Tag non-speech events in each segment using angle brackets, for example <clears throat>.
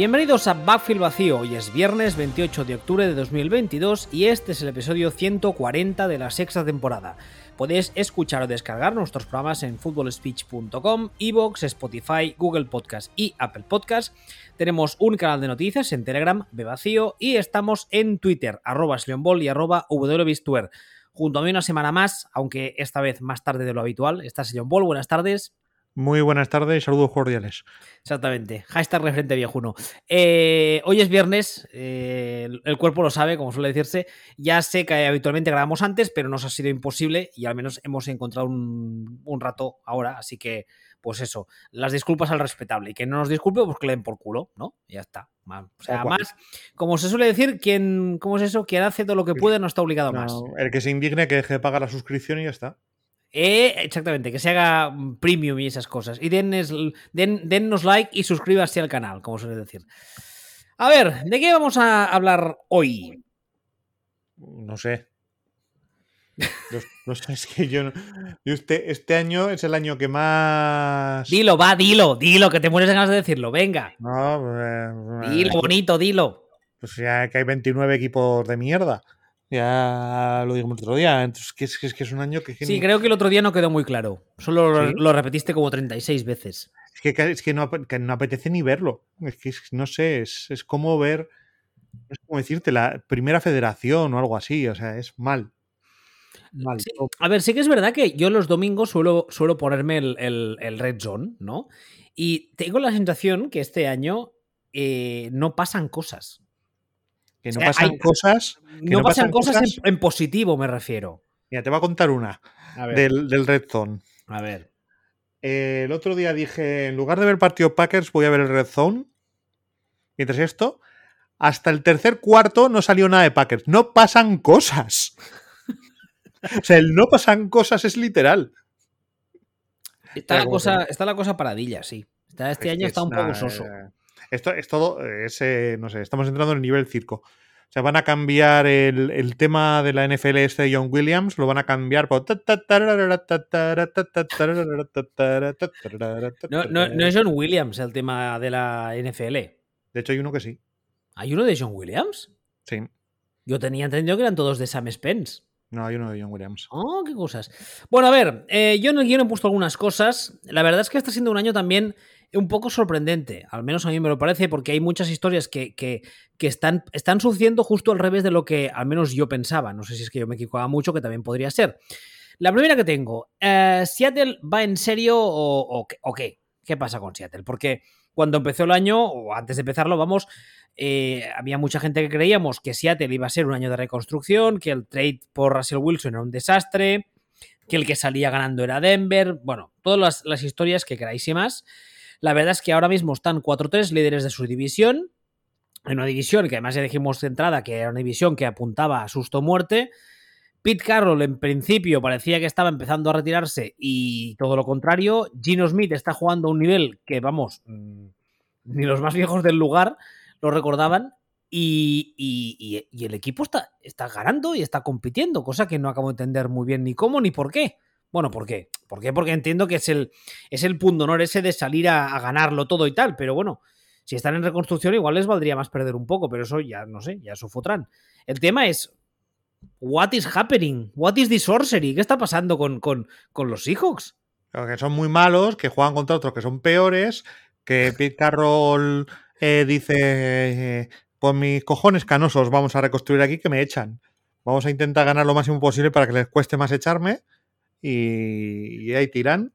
Bienvenidos a Backfield Vacío, hoy es viernes 28 de octubre de 2022 y este es el episodio 140 de la sexta temporada. Podéis escuchar o descargar nuestros programas en footballspeech.com, Evox, Spotify, Google Podcast y Apple Podcast. Tenemos un canal de noticias en Telegram, Bevacío, y estamos en Twitter, arroba y arroba Junto a mí una semana más, aunque esta vez más tarde de lo habitual. Está Ball, buenas tardes. Muy buenas tardes y saludos cordiales. Exactamente. Hashtag referente viejuno. Eh, hoy es viernes, eh, el cuerpo lo sabe, como suele decirse. Ya sé que habitualmente grabamos antes, pero nos ha sido imposible y al menos hemos encontrado un, rato ahora. Así que, pues eso, las disculpas al respetable. Y que no nos disculpe, pues que le den por culo, ¿no? ya está. O sea, más, como se suele decir, quien, ¿cómo es eso? Quien hace todo lo que puede no está obligado más. El que se indigne que deje de pagar la suscripción y ya está. Eh, exactamente, que se haga premium y esas cosas. Y dennos, den, dennos like y suscríbase al canal, como suele decir. A ver, ¿de qué vamos a hablar hoy? No sé. No, sé, es que yo, este, este, año es el año que más. Dilo, va, dilo, dilo, que te mueres de ganas de decirlo, venga. No, pues, dilo, bonito, dilo. Pues ya que hay 29 equipos de mierda. Ya lo dijimos el otro día. Entonces, que es, que es, un año que. Sí, creo que el otro día no quedó muy claro. Solo lo repetiste como 36 veces. Es que, es que, no, apetece ni verlo. Es que no sé, es, como ver. Es como decirte, la primera federación o algo así. O sea, es mal. mal. A ver, sí que es verdad que yo los domingos suelo, suelo ponerme el, Red Zone, ¿no? Y tengo la sensación que este año eh, no pasan cosas. Que no pasan cosas. no, pasan, cosas, en, positivo, me refiero. Mira, te voy a contar una del, del, Red Zone. A ver. Eh, el otro día dije, en lugar de ver el partido Packers, voy a ver el Red Zone. Mientras esto, hasta el tercer cuarto no salió nada de Packers. No pasan cosas. o sea, el no pasan cosas es literal. Está, la cosa, está la cosa paradilla, sí. este año está un poco soso. Eh, esto es todo, es, no sé, estamos entrando en el nivel circo. O sea, van a cambiar el, tema de la NFL este de John Williams, lo van a cambiar por... No, no, es John Williams el tema de la NFL. De hecho, hay uno que sí. ¿Hay uno de John Williams? Sí. Yo tenía entendido que eran todos de Sam Spence. No, hay uno de John Williams. Oh, qué cosas. Bueno, a ver, yo en el guion he puesto algunas cosas. La verdad es que está siendo un año también un poco sorprendente, al menos a mí me lo parece, porque hay muchas historias que, que, están, están sucediendo justo al revés de lo que al menos yo pensaba. No sé si es que yo me equivocaba mucho, que también podría ser. La primera que tengo, eh, ¿Seattle va en serio o, qué? ¿Qué pasa con Seattle? Porque cuando empezó el año, o antes de empezarlo, vamos, eh, había mucha gente que creíamos que Seattle iba a ser un año de reconstrucción, que el trade por Russell Wilson era un desastre, que el que salía ganando era Denver, bueno, todas las, las historias que queráis y más. La verdad es que ahora mismo están 4-3 líderes de su división. En una división que además ya dijimos de entrada que era una división que apuntaba a susto-muerte. Pete Carroll en principio parecía que estaba empezando a retirarse y todo lo contrario. Gino Smith está jugando a un nivel que, vamos, mm, ni los más viejos del lugar lo recordaban. Y, y, el equipo está, está ganando y está compitiendo, cosa que no acabo de entender muy bien ni cómo ni por qué. Bueno, ¿por qué? ¿Por qué? Porque entiendo que es el, es el punto honor ese de salir a, ganarlo todo y tal, pero bueno, si están en reconstrucción igual les valdría más perder un poco, pero eso ya no sé, ya fotran. El tema es, what is happening? What is the sorcery? ¿Qué está pasando con, con, los Seahawks? que son muy malos, que juegan contra otros que son peores, que Pete Carroll eh, dice, eh, pues mis cojones canosos vamos a reconstruir aquí que me echan. Vamos a intentar ganar lo máximo posible para que les cueste más echarme y, ahí tiran.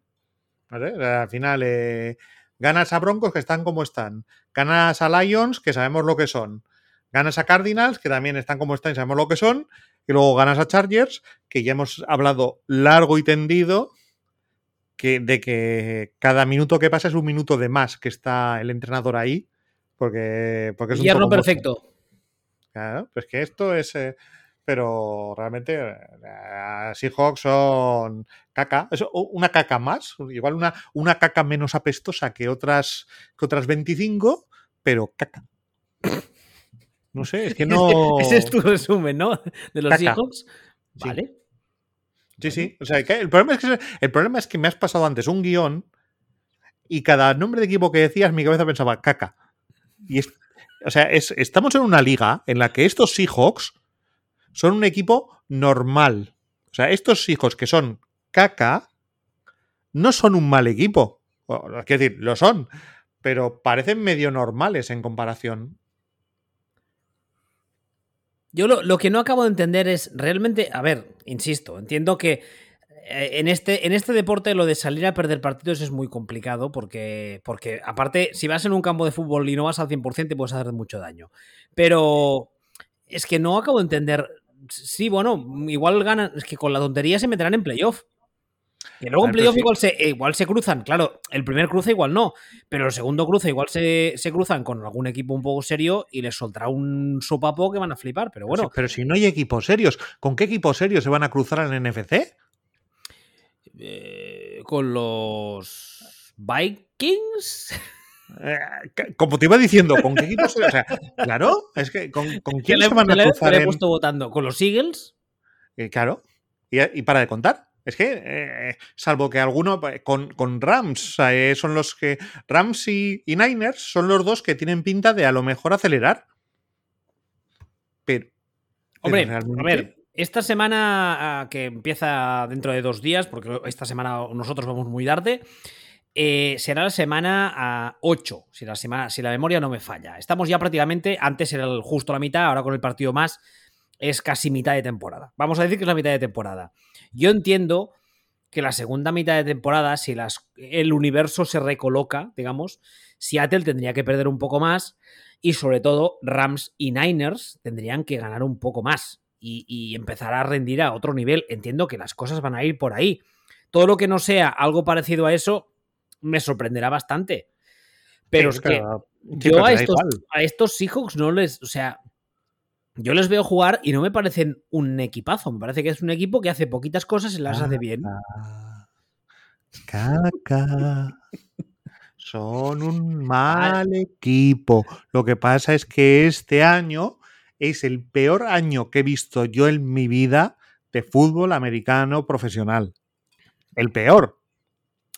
Al final, eh, ganas a Broncos que están como están. Ganas a Lions que sabemos lo que son. Ganas a Cardinals que también están como están y sabemos lo que son. Y luego ganas a Chargers que ya hemos hablado largo y tendido que, de que cada minuto que pasa es un minuto de más que está el entrenador ahí. Porque, porque es un perfecto. Claro, pues que esto es. Eh, pero realmente eh, Seahawks son caca, una caca más, igual una, una caca menos apestosa que otras, que otras 25, pero caca. No sé, <laughs> es que no. Ese es tu resumen, ¿no? De los Seahawks. Vale. Sí, sí. O sea, el problema, es que, el problema es que me has pasado antes un guion y cada nombre de equipo que decías, mi cabeza pensaba caca. Y o sea, estamos en una liga en la que estos Seahawks son un equipo normal. O sea, estos Seahawks que son caca no son un mal equipo. Es decir, lo son, pero parecen medio normales en comparación. Yo lo, que no acabo de entender es realmente, a ver, insisto, entiendo que eh, en este, en este deporte lo de salir a perder partidos es muy complicado porque, porque aparte, si vas en un campo de fútbol y no vas al 100% te puedes hacer mucho daño. Pero es que no acabo de entender. Sí, bueno, igual ganan, es que con la tontería se meterán en playoff. Que luego en playoff igual, se, eh, igual se cruzan, claro, el primer cruce igual no, pero el segundo cruce igual se, cruzan con algún equipo un poco serio y les soltará un sopapo que van a flipar, pero bueno. Pero si no hay equipos serios, ¿con qué equipos serios se van a cruzar en NFC? Eh, con los Vikings. <laughs> Eh, como te iba diciendo, ¿con qué equipos? O sea, claro, es que ¿con, quién se van a cruzar? Le he puesto votando? ¿Con los Eagles? claro. ¿Y, para de contar? Es que, eh, salvo que alguno, con, con Rams, eh, son los que, Rams y, Niners son los dos que tienen pinta de a lo mejor acelerar. Pero... Hombre, a ver, esta semana ah, que empieza dentro de dos días, porque esta semana nosotros vamos muy tarde, eh, será la semana 8, si la, semana, si la memoria no me falla. Estamos ya prácticamente, antes era justo la mitad, ahora con el partido más es casi mitad de temporada. Vamos a decir que es la mitad de temporada. Yo entiendo que la segunda mitad de temporada, si las, el universo se recoloca, digamos, Seattle tendría que perder un poco más y sobre todo Rams y Niners tendrían que ganar un poco más y, empezar a rendir a otro nivel. Entiendo que las cosas van a ir por ahí. Todo lo que no sea algo parecido a eso me sorprenderá bastante. Pero es que, yo a estos, a estos Seahawks no les, o sea, yo les veo jugar y no me parecen un equipazo. Me parece que es un equipo que hace poquitas cosas y las hace bien. Caca. <laughs> Son un mal equipo. Lo que pasa es que este año es el peor año que he visto yo en mi vida de fútbol americano profesional. El peor.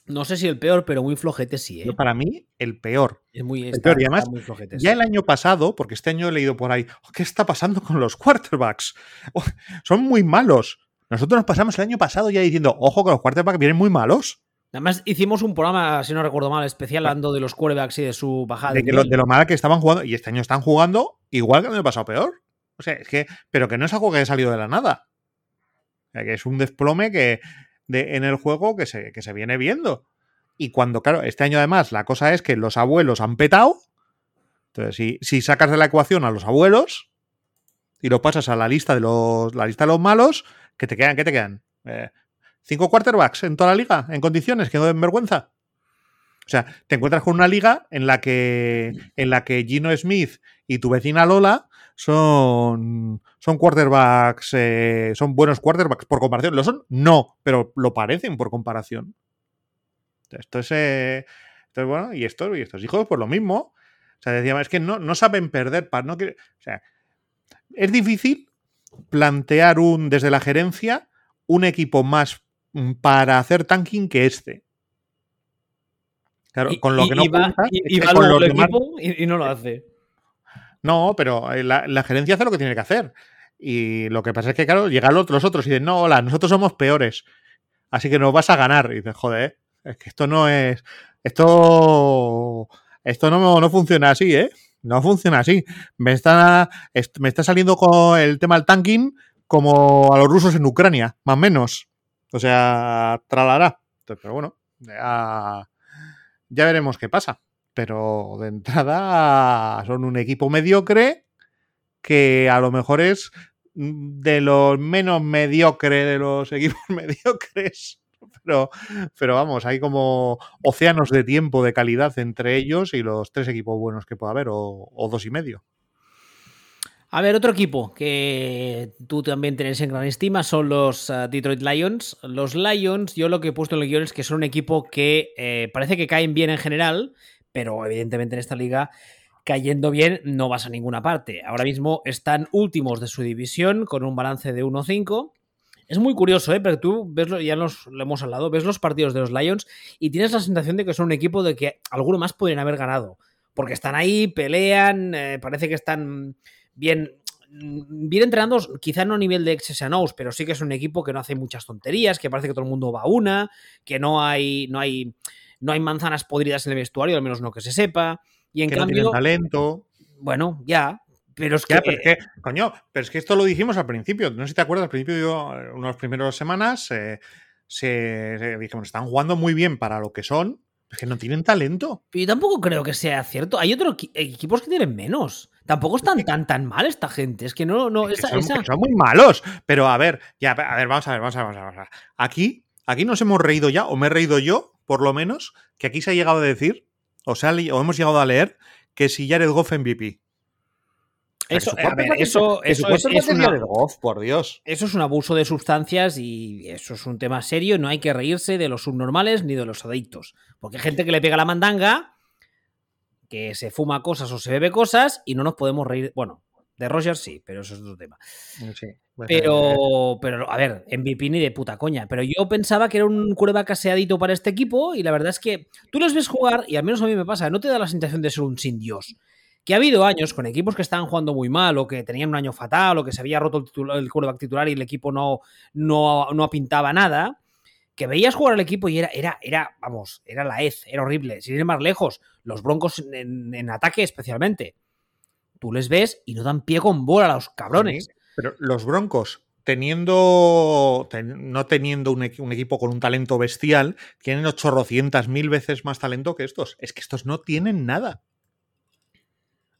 No sé si el peor, pero muy flojete sí. ¿eh? Para mí, el peor. Es muy, el peor. Y además, ya el año pasado, porque este año he leído por ahí, oh, ¿qué está pasando con los quarterbacks? <laughs> Oh, son muy malos. Nosotros nos pasamos el año pasado ya diciendo, ojo, que los quarterbacks vienen muy malos. Además, hicimos un programa, si no recuerdo mal, especial hablando de los quarterbacks y de su bajada. De, lo, de lo mal que estaban jugando. Y este año están jugando igual que el año pasado peor. O sea, es que. Pero que no es algo que haya salido de la nada. O sea, que es un desplome que, en el juego que se, que se viene viendo. Y cuando, claro, este año además la cosa es que los abuelos han petado. Entonces, si, si sacas de la ecuación a los abuelos y lo pasas a la lista de los, la lista de los malos, ¿qué te quedan? ¿Qué te quedan? Eh, ¿Cinco quarterbacks en toda la liga? ¿En condiciones? ¿Que no den vergüenza? O sea, te encuentras con una liga en la que, en la que Gino Smith y tu vecina Lola son, son quarterbacks, eh, son buenos quarterbacks por comparación. ¿Lo son? No, pero lo parecen por comparación. Esto es, eh, bueno, y, esto, y estos hijos, pues lo mismo. O sea, decíamos, es que no, no saben perder. no o sea, es difícil plantear un, desde la gerencia un equipo más mm, para hacer tanking que este. Claro, con lo que no y, con el equipo y, no lo hace. No, pero eh, la, gerencia hace lo que tiene que hacer. Y lo que pasa es que, claro, llegan los otros y dicen, no, hola, nosotros somos peores. Así que nos vas a ganar. Y dices, joder, es que esto no es. Esto. Esto no, no funciona así, ¿eh? No funciona así. Me está, me está saliendo con el tema del tanking como a los rusos en Ucrania, más o menos. O sea, tralará. pero bueno, ya, ya veremos qué pasa. Pero de entrada son un equipo mediocre que a lo mejor es de los menos mediocre de los <laughs> equipos mediocres pero, pero vamos, hay como océanos de tiempo de calidad entre ellos y los tres equipos buenos que pueda haber, o, dos y medio. A ver, otro equipo que tú también tienes en gran estima son los uh, Detroit Lions. Los Lions, yo lo que he puesto en el guion es que son un equipo que eh, parece que caen bien en general, pero evidentemente en esta liga cayendo bien no vas a ninguna parte. Ahora mismo están últimos de su división con un balance de 1-5 es muy curioso, ¿eh? Pero tú ves, ya los, lo hemos hablado, ves los partidos de los Lions y tienes la sensación de que son un equipo de que alguno más podrían haber ganado. porque están ahí, pelean, eh, parece que están bien, bien entrenados, quizá no a nivel de XSNOs, pero sí que es un equipo que no hace muchas tonterías, que parece que todo el mundo va a una, que no hay, no hay, no hay manzanas podridas en el vestuario, al menos no que se sepa. Y en que no cambio, tienen talento. bueno, ya, pero es que, Ya, pero es que, coño, pero es que esto lo dijimos al principio. No sé si te acuerdas, al principio, yo, unas primeras semanas, eh, se, se- dijimos, están jugando muy bien para lo que son, es que no tienen talento. yo tampoco creo que sea cierto. Hay otros equi- equipos que tienen menos. Tampoco están tan tan mal esta gente. Es que no, no, esa- son, esa- son muy malos. Pero a ver, ya, a ver, vamos a ver, vamos a ver. vamos a ver. Aquí, aquí nos hemos reído ya, o me he reído yo, por lo menos, que aquí se ha llegado a decir, o, se ha le- o hemos llegado a leer, que si Jared Goff MVP. Sea, Eso, a ver, eso, su eso es, es una- por Dios. eso es un abuso de sustancias y eso es un tema serio. No hay que reírse de los subnormales ni de los adictos. Porque hay gente que le pega la mandanga, que se fuma cosas o se bebe cosas y no nos podemos reír. Bueno, de Rogers sí, pero eso es otro tema. Sí, eh, Pero, pero, a ver, MVP ni de puta coña. Pero yo pensaba que era un quarterback aseadito para este equipo y la verdad es que tú los ves jugar y al menos a mí me pasa, no te da la sensación de ser un sin Dios. Que ha habido años con equipos que estaban jugando muy mal o que tenían un año fatal o que se había roto el, titular- el quarterback titular y el equipo no, no, no pintaba nada. Que veías jugar al equipo y era, era, era, vamos, era la hez, era horrible. Sin ir más lejos, los broncos en, en ataque especialmente. Tú les ves y no dan pie con bola a los cabrones. Pero los Broncos, teniendo ten- no teniendo un, equi- un equipo con un talento bestial, tienen 800 mil veces más talento que estos. Es que estos no tienen nada.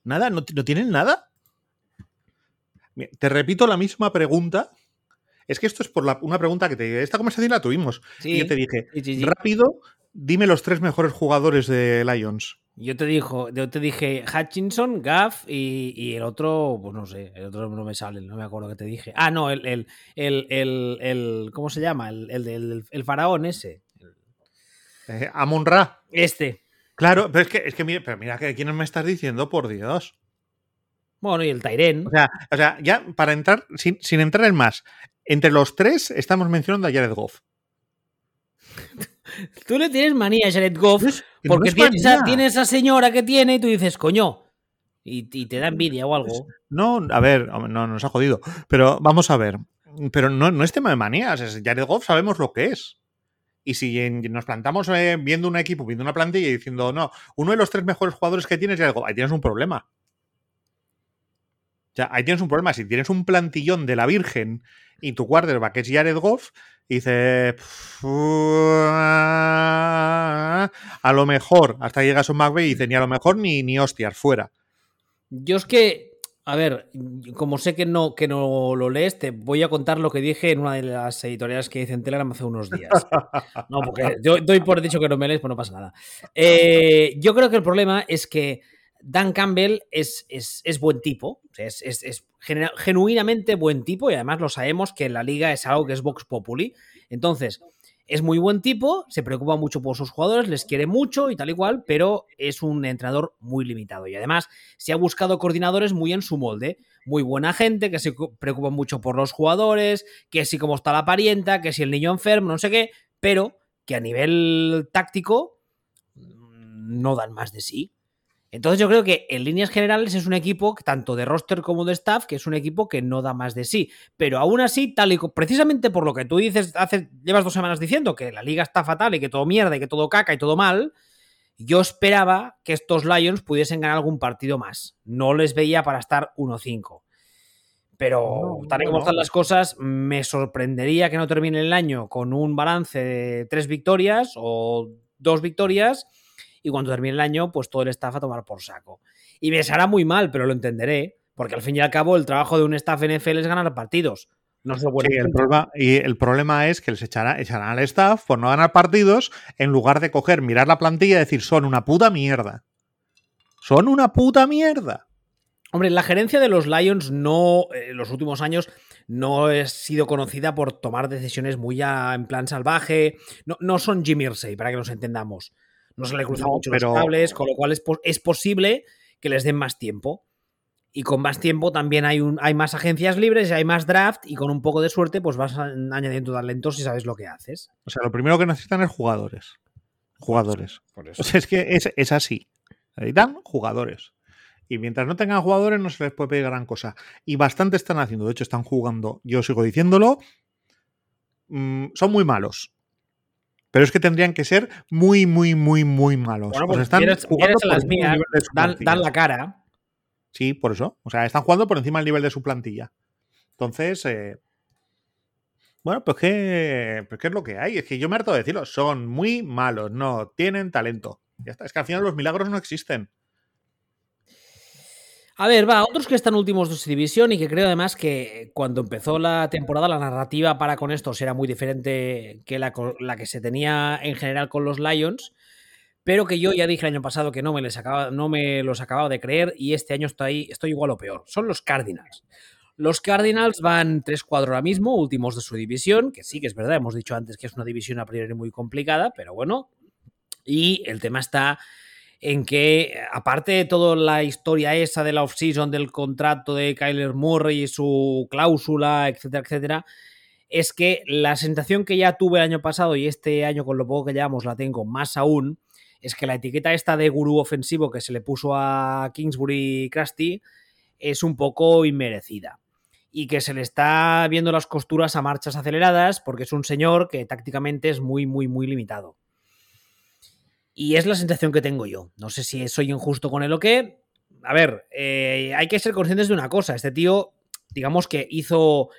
Nada, no, no tienen nada. Te repito la misma pregunta. Es que esto es por la- una pregunta que te. Esta conversación la tuvimos. Sí. Y yo te dije, Sí, sí, sí. rápido, dime los tres mejores jugadores de Lions. Yo te dijo, yo te dije Hutchinson, Gaff y, y el otro, pues no sé, el otro no me sale, no me acuerdo qué te dije. Ah, no, el, el, el, el, el- ¿cómo se llama? El, el, el faraón ese. Eh, Amon Ra. Este. Claro, pero es que, es que mira, pero mira que quiénes me estás diciendo, por Dios. Bueno, y el Tyren. O sea, o sea, ya para entrar, sin, sin entrar en más, entre los tres estamos mencionando a Jared Goff. <laughs> Tú le tienes manía a Jared Goff Que no porque es tiene esa, manía. tiene esa señora que tiene y tú dices, coño. Y, y te da envidia o algo. No, a ver, no nos ha jodido. Pero vamos a ver. Pero no, no es tema de manías. Es Jared Goff sabemos lo que es. Y si en- nos plantamos eh, viendo un equipo, viendo una plantilla y diciendo, no, uno de los tres mejores jugadores que tienes es Jared Goff, ahí tienes un problema. O sea, ahí tienes un problema. Si tienes un plantillón de la Virgen y tu quarterback es Jared Goff, y a lo mejor, hasta llega Son McVay y dice, ni a lo mejor ni, ni hostias, fuera. Yo es que, a ver, como sé que no, que no lo lees, te voy a contar lo que dije en una de las editoriales que hice en Telegram hace unos días. No, porque yo doy por dicho que no me lees, pues no pasa nada. Eh, yo creo que el problema es que Dan Campbell es, es, es buen tipo, es, es- es genu- genuinamente buen tipo y además lo sabemos que en la liga es algo que es Vox Populi. Entonces, es muy buen tipo, se preocupa mucho por sus jugadores, les quiere mucho y tal y cual, pero es un entrenador muy limitado. Y además se ha buscado coordinadores muy en su molde. Muy buena gente, que se cu- preocupa mucho por los jugadores, que si cómo está la parienta, que si el niño enfermo, no sé qué, pero que a nivel táctico mm, no dan más de sí. Entonces yo creo que en líneas generales es un equipo, tanto de roster como de staff, que es un equipo que no da más de sí. Pero aún así, tal y precisamente por lo que tú dices, hace, llevas dos semanas diciendo que la liga está fatal y que todo mierda y que todo caca y todo mal, yo esperaba que estos Lions pudiesen ganar algún partido más. No les veía para estar 1-5. Pero No, tal y como están las cosas, me sorprendería que no termine el año con un balance de tres victorias o dos victorias y cuando termine el año, pues todo el staff a tomar por saco. Y me hará muy mal, pero lo entenderé, porque al fin y al cabo el trabajo de un staff NFL es ganar partidos. No ser buena Sí, el problema, y el problema es que les echará, echarán al staff por no ganar partidos en lugar de coger, mirar la plantilla y decir, son una puta mierda. Son una puta mierda. Hombre, la gerencia de los Lions no, eh, en los últimos años, no ha sido conocida por tomar decisiones muy a- en plan salvaje. No, no son Jimmy Irsay, para que nos entendamos. No se le cruzan No, mucho pero- los cables, con lo cual es, es posible que les den más tiempo. Y con más tiempo también hay, un, hay más agencias libres, hay más draft y con un poco de suerte pues vas añadiendo talentos y sabes lo que haces. O sea, lo primero que necesitan es jugadores. Jugadores. Por O sea, es que es, es así. Necesitan jugadores. Y mientras no tengan jugadores no se les puede pedir gran cosa. Y bastante están haciendo. De hecho, están jugando, yo sigo diciéndolo, mm, son muy malos. Pero es que tendrían que ser muy, muy, muy, muy malos. Bueno, O sea, pues están jugando por las mías, de dan, la cara. Sí, por eso. O sea, están jugando por encima del nivel de su plantilla. Entonces, eh, bueno, pues ¿qué, pues ¿qué es lo que hay? Es que yo me harto de decirlo. Son muy malos, no tienen talento. Ya está. Es que al final los milagros no existen. A ver, va, otros que están últimos de su división y que creo además que cuando empezó la temporada la narrativa para con estos era muy diferente que la, la que se tenía en general con los Lions, pero que yo ya dije el año pasado que no me, les acaba, no me los acababa de creer y este año estoy, estoy igual o peor. Son los Cardinals. Los Cardinals van 3-4 ahora mismo, últimos de su división, que sí que es verdad, hemos dicho antes que es una división a priori muy complicada, pero bueno. Y el tema está en que, aparte de toda la historia esa de la off-season, del contrato de Kyler Murray y su cláusula, etcétera, etcétera, es que la sensación que ya tuve el año pasado y este año con lo poco que llevamos la tengo más aún, es que la etiqueta esta de gurú ofensivo que se le puso a Kingsbury Krusty es un poco inmerecida. Y que se le está viendo las costuras a marchas aceleradas porque es un señor que tácticamente es muy, muy, muy limitado. Y es la sensación que tengo yo. No sé si soy injusto con él o qué. A ver, eh, hay que ser conscientes de una cosa. Este tío, digamos que hizo,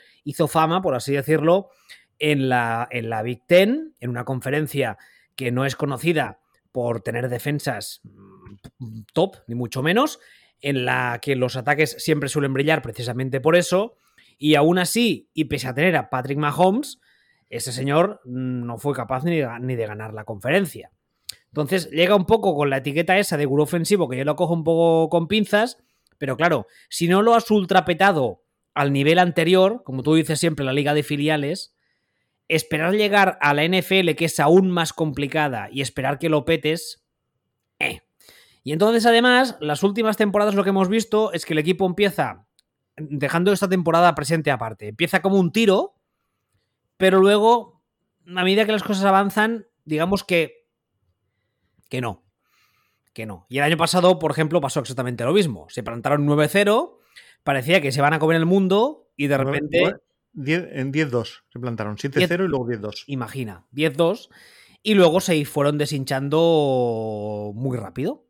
fama, por así decirlo, en la, en la Big Ten, en una conferencia que no es conocida por tener defensas mm, top, ni mucho menos, en la que los ataques siempre suelen brillar precisamente por eso. Y aún así, y pese a tener a Patrick Mahomes, ese señor mm, no fue capaz ni de ganar la conferencia. Entonces llega un poco con la etiqueta esa de gurú ofensivo, que yo lo cojo un poco con pinzas, pero claro, si no lo has ultrapetado al nivel anterior, como tú dices siempre, la liga de filiales, esperar llegar a la NFL, que es aún más complicada, y esperar que lo petes, eh. Y entonces, además, las últimas temporadas lo que hemos visto es que el equipo empieza, dejando esta temporada presente aparte, empieza como un tiro, pero luego, a medida que las cosas avanzan, digamos que que no. Que no. Y el año pasado, por ejemplo, pasó exactamente lo mismo. Se plantaron 9-0, parecía que se van a comer el mundo y de repente, en 10-2 se plantaron. 7-0 y luego 10-2. imagina, 10-2 y luego se fueron deshinchando muy rápido.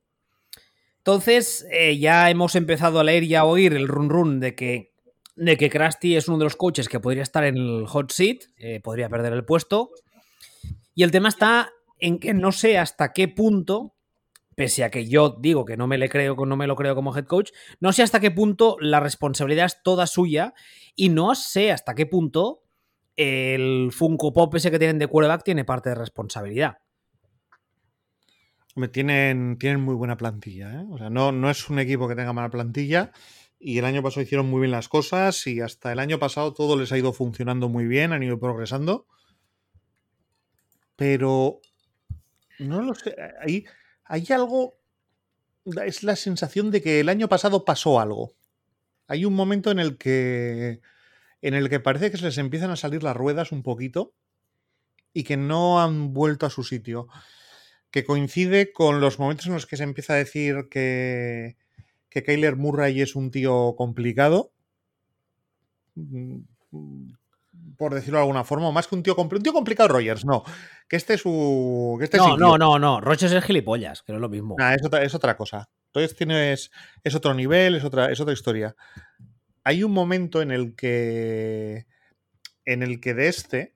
Entonces, eh, ya hemos empezado a leer y a oír el run run de que, de que Krusty es uno de los coaches que podría estar en el hot seat, eh, podría perder el puesto. Y el tema está en que no sé hasta qué punto, pese a que yo digo que no me le creo, no me lo creo como head coach, no sé hasta qué punto la responsabilidad es toda suya y no sé hasta qué punto el Funko Pop ese que tienen de quarterback tiene parte de responsabilidad. Tienen, tienen muy buena plantilla. ¿eh? O sea, no, no es un equipo que tenga mala plantilla. Y el año pasado hicieron muy bien las cosas. Y hasta el año pasado todo les ha ido funcionando muy bien, han ido progresando. Pero no lo sé. Hay, hay algo. Es la sensación de que el año pasado pasó algo. Hay un momento en el que. En el que parece que se les empiezan a salir las ruedas un poquito. Y que no han vuelto a su sitio que coincide con los momentos en los que se empieza a decir que, que Kyler Murray es un tío complicado. Por decirlo de alguna forma, o más que un tío, compl- un tío complicado, Rogers, no. Que este es su. Que este es No, no, no, no. Roches es gilipollas, que no es lo mismo. Nah, es, otra, es otra cosa. Entonces tienes. Es otro nivel, es otra, es otra historia. Hay un momento en el que. En el que de este.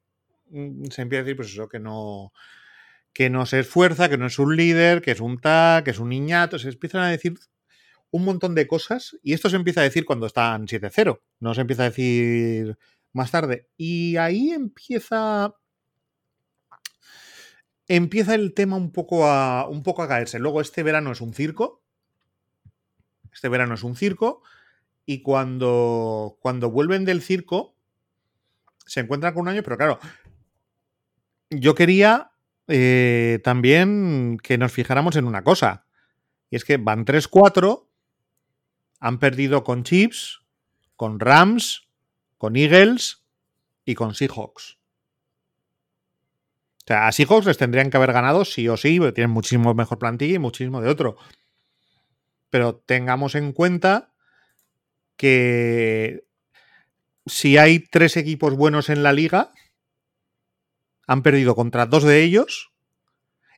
mm, Se empieza a decir, pues eso, que no que no se esfuerza, que no es un líder, que es un tag, que es un niñato. Se empiezan a decir un montón de cosas y esto se empieza a decir cuando están 7-0, no se empieza a decir más tarde. Y ahí empieza empieza el tema un poco a un poco a caerse. Luego este verano es un circo. Este verano es un circo y cuando cuando vuelven del circo se encuentran con un año, pero claro, yo quería eh, también que nos fijáramos en una cosa. Y es que van 3-4, han perdido con Chiefs, con Rams, con Eagles y con Seahawks. O sea, a Seahawks les tendrían que haber ganado sí o sí, porque tienen muchísimo mejor plantilla y muchísimo de otro. pero tengamos en cuenta que si hay tres equipos buenos en la liga, han perdido contra dos de ellos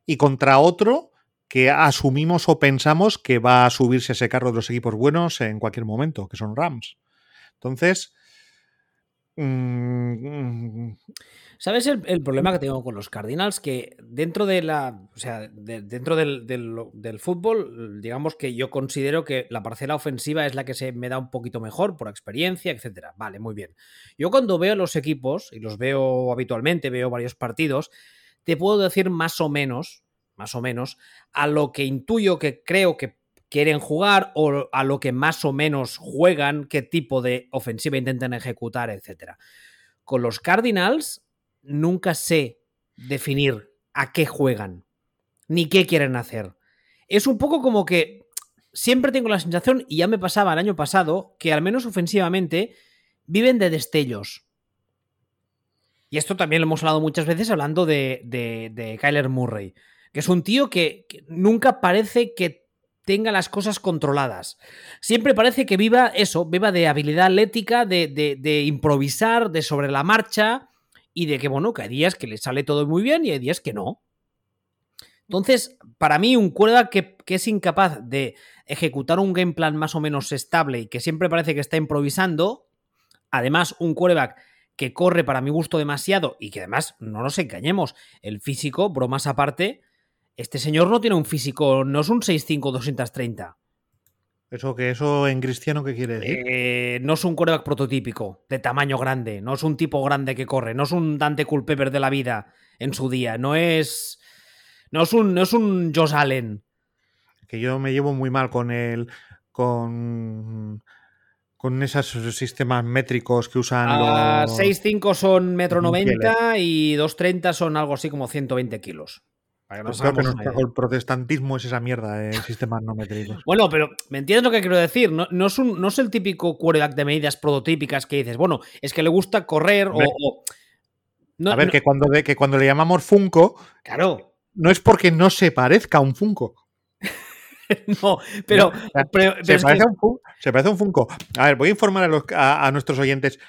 y contra otro que asumimos o pensamos que va a subirse ese carro de los equipos buenos en cualquier momento, que son Rams. Entonces, ¿Sabes el, problema que tengo con los Cardinals? Que dentro de la. O sea, dentro del, del, fútbol, digamos que yo considero que la parcela ofensiva es la que se me da un poquito mejor por experiencia, etcétera. Vale, muy bien. Yo cuando veo los equipos, y los veo habitualmente, veo varios partidos, te puedo decir más o menos, más o menos, a lo que intuyo que creo que quieren jugar o a lo que más o menos juegan, qué tipo de ofensiva intentan ejecutar, etcétera. Con los Cardinals nunca sé definir a qué juegan, ni qué quieren hacer. Es un poco como que siempre tengo la sensación, y ya me pasaba el año pasado, que al menos ofensivamente viven de destellos. Y esto también lo hemos hablado muchas veces hablando de, de, Kyler Murray, que es un tío que, nunca parece que tenga las cosas controladas. Siempre parece que viva eso, viva de habilidad atlética, de, de improvisar, de sobre la marcha y de que, bueno, que hay días que le sale todo muy bien y hay días que no. Entonces, para mí, un cuerda que, es incapaz de ejecutar un game plan más o menos estable y que siempre parece que está improvisando, además, un quarterback que corre para mi gusto demasiado y que además, no nos engañemos, el físico, bromas aparte, este señor no tiene un físico, no es un 6'5 230. ¿Eso que eso en cristiano qué quiere decir? Eh, no es un coreback prototípico, de tamaño grande, no es un tipo grande que corre, no es un Dante Culpeper de la vida en su día, no es. No es un, no es un Josh Allen. Que yo me llevo muy mal con el. con. con esos sistemas métricos que usan. Uh, los... 6'5 son metro 90 y 2'30 son algo así como 120 kilos. Pues creo que el protestantismo es esa mierda de sistemas no métricos. <laughs> Bueno, pero ¿me entiendes lo que quiero decir? No, es, un, no es el típico quarterback de medidas prototípicas que dices, bueno, es que le gusta correr o. a ver, que, cuando que cuando le llamamos Funko. Claro. No es porque no se parezca a un Funko. <laughs> no, pero. se, parece a un Funko. A ver, voy a informar a nuestros oyentes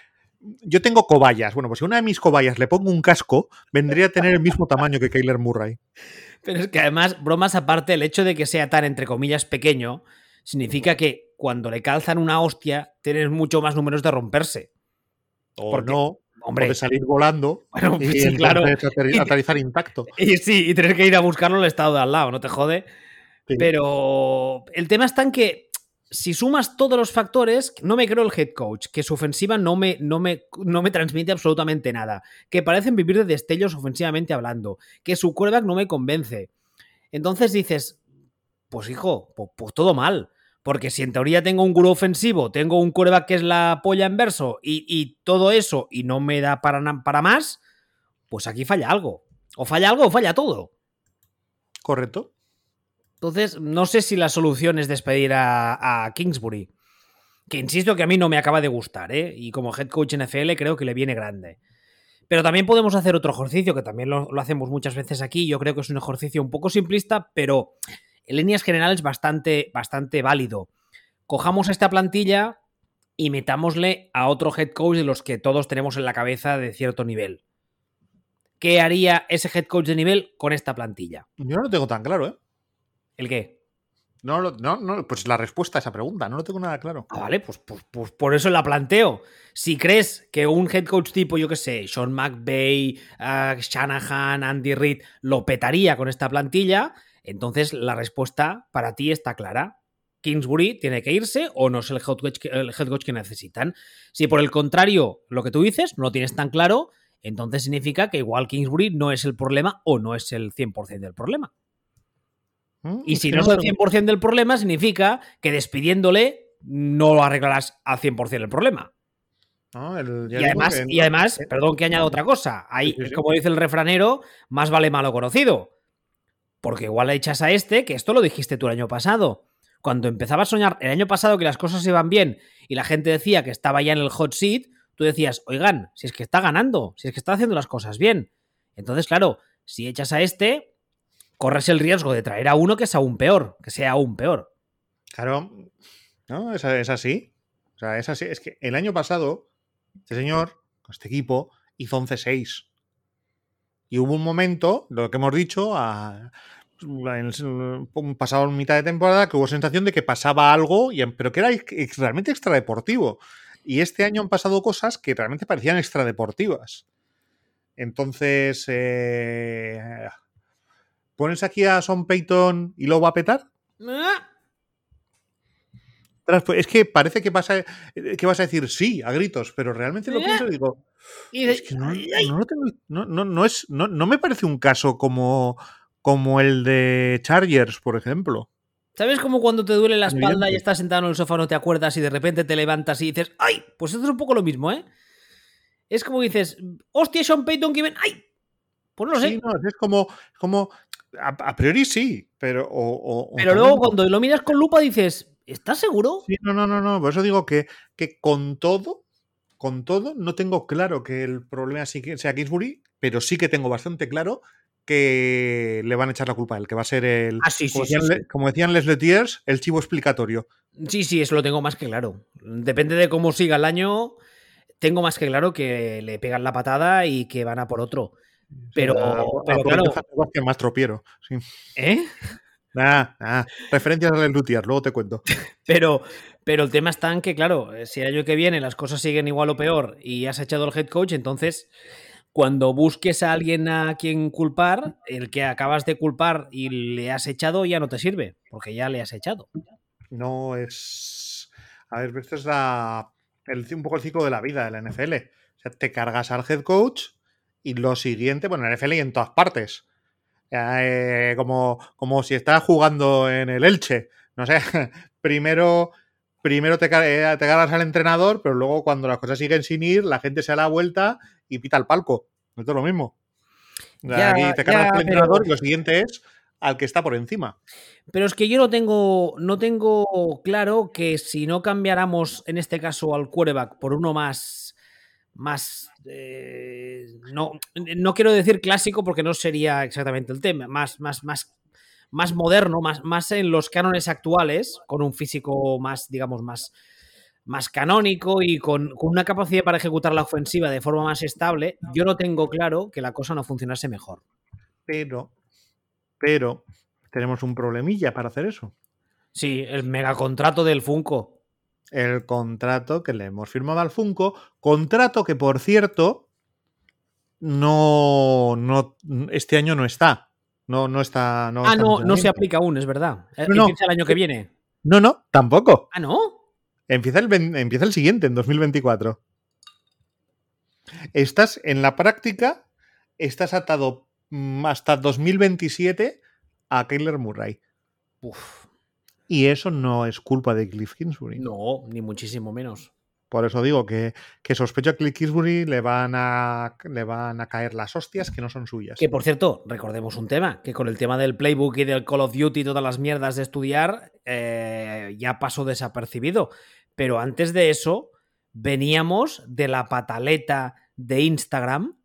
yo tengo cobayas. Bueno, pues si una de mis cobayas le pongo un casco, vendría a tener el mismo tamaño que Kyler Murray. Pero es que además, bromas aparte, el hecho de que sea tan, entre comillas, pequeño, significa que cuando le calzan una hostia, tienes mucho más números de romperse. O no, hombre, de salir volando y claro. aterrizar intacto. Y sí, y tener que ir a buscarlo al estado de al lado, no te jode. Pero el tema está en que si sumas todos los factores, no me creo el head coach, que su ofensiva no me, no me, no me transmite absolutamente nada, que parecen vivir de destellos ofensivamente hablando, que su quarterback no me convence. Entonces dices, pues hijo, pues, todo mal. Porque si en teoría tengo un gurú ofensivo, tengo un quarterback que es la polla en verso y, todo eso y no me da para, para más, pues aquí falla algo. O falla algo o falla todo. Correcto. Entonces, no sé si la solución es despedir a, Kingsbury. Que insisto que a mí no me acaba de gustar, ¿eh? Y como head coach NFL creo que le viene grande. Pero también podemos hacer otro ejercicio, que también lo, hacemos muchas veces aquí. Yo creo que es un ejercicio un poco simplista, pero en líneas generales bastante, bastante válido. Cojamos esta plantilla y metámosle a otro head coach de los que todos tenemos en la cabeza de cierto nivel. ¿Qué haría ese head coach de nivel con esta plantilla? Yo no lo tengo tan claro, ¿eh? ¿El qué? No, no, no, pues la respuesta a esa pregunta, no lo tengo nada claro. Ah, vale, pues, pues, pues, por eso la planteo. Si crees que un head coach tipo, yo qué sé, Sean McVay, uh, Shanahan, Andy Reid, lo petaría con esta plantilla, entonces la respuesta para ti está clara. Kingsbury tiene que irse o no es el head coach que, el head coach que necesitan. Si por el contrario lo que tú dices no lo tienes tan claro, entonces significa que igual Kingsbury no es el problema o no es el 100% del problema. Mm, y si no es el 100% del problema, significa que despidiéndole no lo arreglarás al 100% el problema. y, además, y además, perdón que añado otra cosa, ahí, como dice el refranero, más vale malo conocido. Porque igual le echas a este, que esto lo dijiste tú el año pasado. Cuando empezaba a soñar el año pasado que las cosas iban bien y la gente decía que estaba ya en el hot seat, tú decías, oigan, si es que está ganando, si es que está haciendo las cosas bien. Entonces, claro, si echas a este, corres el riesgo de traer a uno que es aún peor, que sea aún peor. Claro, ¿no? Es, así. O sea, es así. Es que el año pasado, este señor, este equipo, hizo 11-6. Y hubo un momento, lo que hemos dicho, a, en pasado mitad de temporada, que hubo sensación de que pasaba algo, y, pero que era realmente extradeportivo. Y este año han pasado cosas que realmente parecían extradeportivas. Entonces, eh, ¿pones aquí a Son Peyton y lo va a petar? Pues, Es que parece que, vas a, que vas a decir sí a gritos, pero realmente lo Eh. pienso y digo, es que no, no lo tengo- no- no- es, no, no me parece un caso como, como el de Chargers, por ejemplo. ¿Sabes como cuando te duele la espalda y estás sentado en el sofá, no te acuerdas y de repente te levantas y dices, ¡ay! Pues esto es un poco lo mismo, ¿eh? Es como dices, ¡hostia, Sean Payton que ven! ¡ay! Pues no lo sé. Sí, no, es como, como a, a priori sí, pero o, pero también luego cuando lo miras con lupa dices, ¿estás seguro? Sí, no, no, no, no. Por eso digo que, que con todo, con todo, no tengo claro que el problema sea Kingsbury, pero sí que tengo bastante claro que le van a echar la culpa a él, que va a ser el. Ah, sí, sí, como, sí, decían, como decían Les Letiers, el chivo explicatorio. Sí, sí, eso lo tengo más que claro. Depende de cómo siga el año, tengo más que claro que le pegan la patada y que van a por otro. Pero, claro, que más tropiero. Sí. ¿eh? Nah, nah. Referencias a Les Lutiers, luego te cuento. <laughs> Pero, pero el tema está en que, claro, eh, si el año que viene las cosas siguen igual o peor y has echado al head coach, entonces cuando busques a alguien a quien culpar, el que acabas de culpar y le has echado ya no te sirve, porque ya le has echado. No es. A ver, esto es la, el, un poco el ciclo de la vida de la NFL. O sea, te cargas al head coach y lo siguiente, bueno, en NFL y en todas partes. Eh, como, como si estás jugando en el Elche. No sé, <laughs> primero, primero te, car- eh, te cargas al entrenador, pero luego cuando las cosas siguen sin ir, la gente se da la vuelta y pita el palco. Esto es lo mismo. Ya, aquí te cargas al pero- entrenador y lo siguiente es al que está por encima. Pero es que yo no tengo, no tengo claro que si no cambiáramos, en este caso, al quarterback por uno más. Más. eh, no, no quiero decir clásico porque no sería exactamente el tema. Más, más, más, más moderno, más, más en los cánones actuales, con un físico más, digamos, más, más canónico y con, con una capacidad para ejecutar la ofensiva de forma más estable, yo no tengo claro que la cosa no funcionase mejor. Pero, pero, tenemos un problemilla para hacer eso. Sí, el megacontrato del Funko. El contrato que le hemos firmado al Funko. Contrato que, por cierto, no, no este año no está. No, no está. No Ah, está no, no se aplica aún, es verdad. Eh, No, no. Empieza el año que viene. No, no, tampoco. Ah, ¿no? Empieza el, empieza el siguiente, en 2024. Estás en la práctica, estás atado mm, hasta 2027 a Kyler Murray. Uf, Y eso no es culpa de Cliff Kingsbury. no, ni muchísimo menos. Por eso digo que, que sospecho a Cliff Kingsbury le van a, le van a caer las hostias que no son suyas. Que por cierto, recordemos un tema, que con el tema del playbook y del Call of Duty y todas las mierdas de estudiar, eh, ya pasó desapercibido. Pero antes de eso, veníamos de la pataleta de Instagram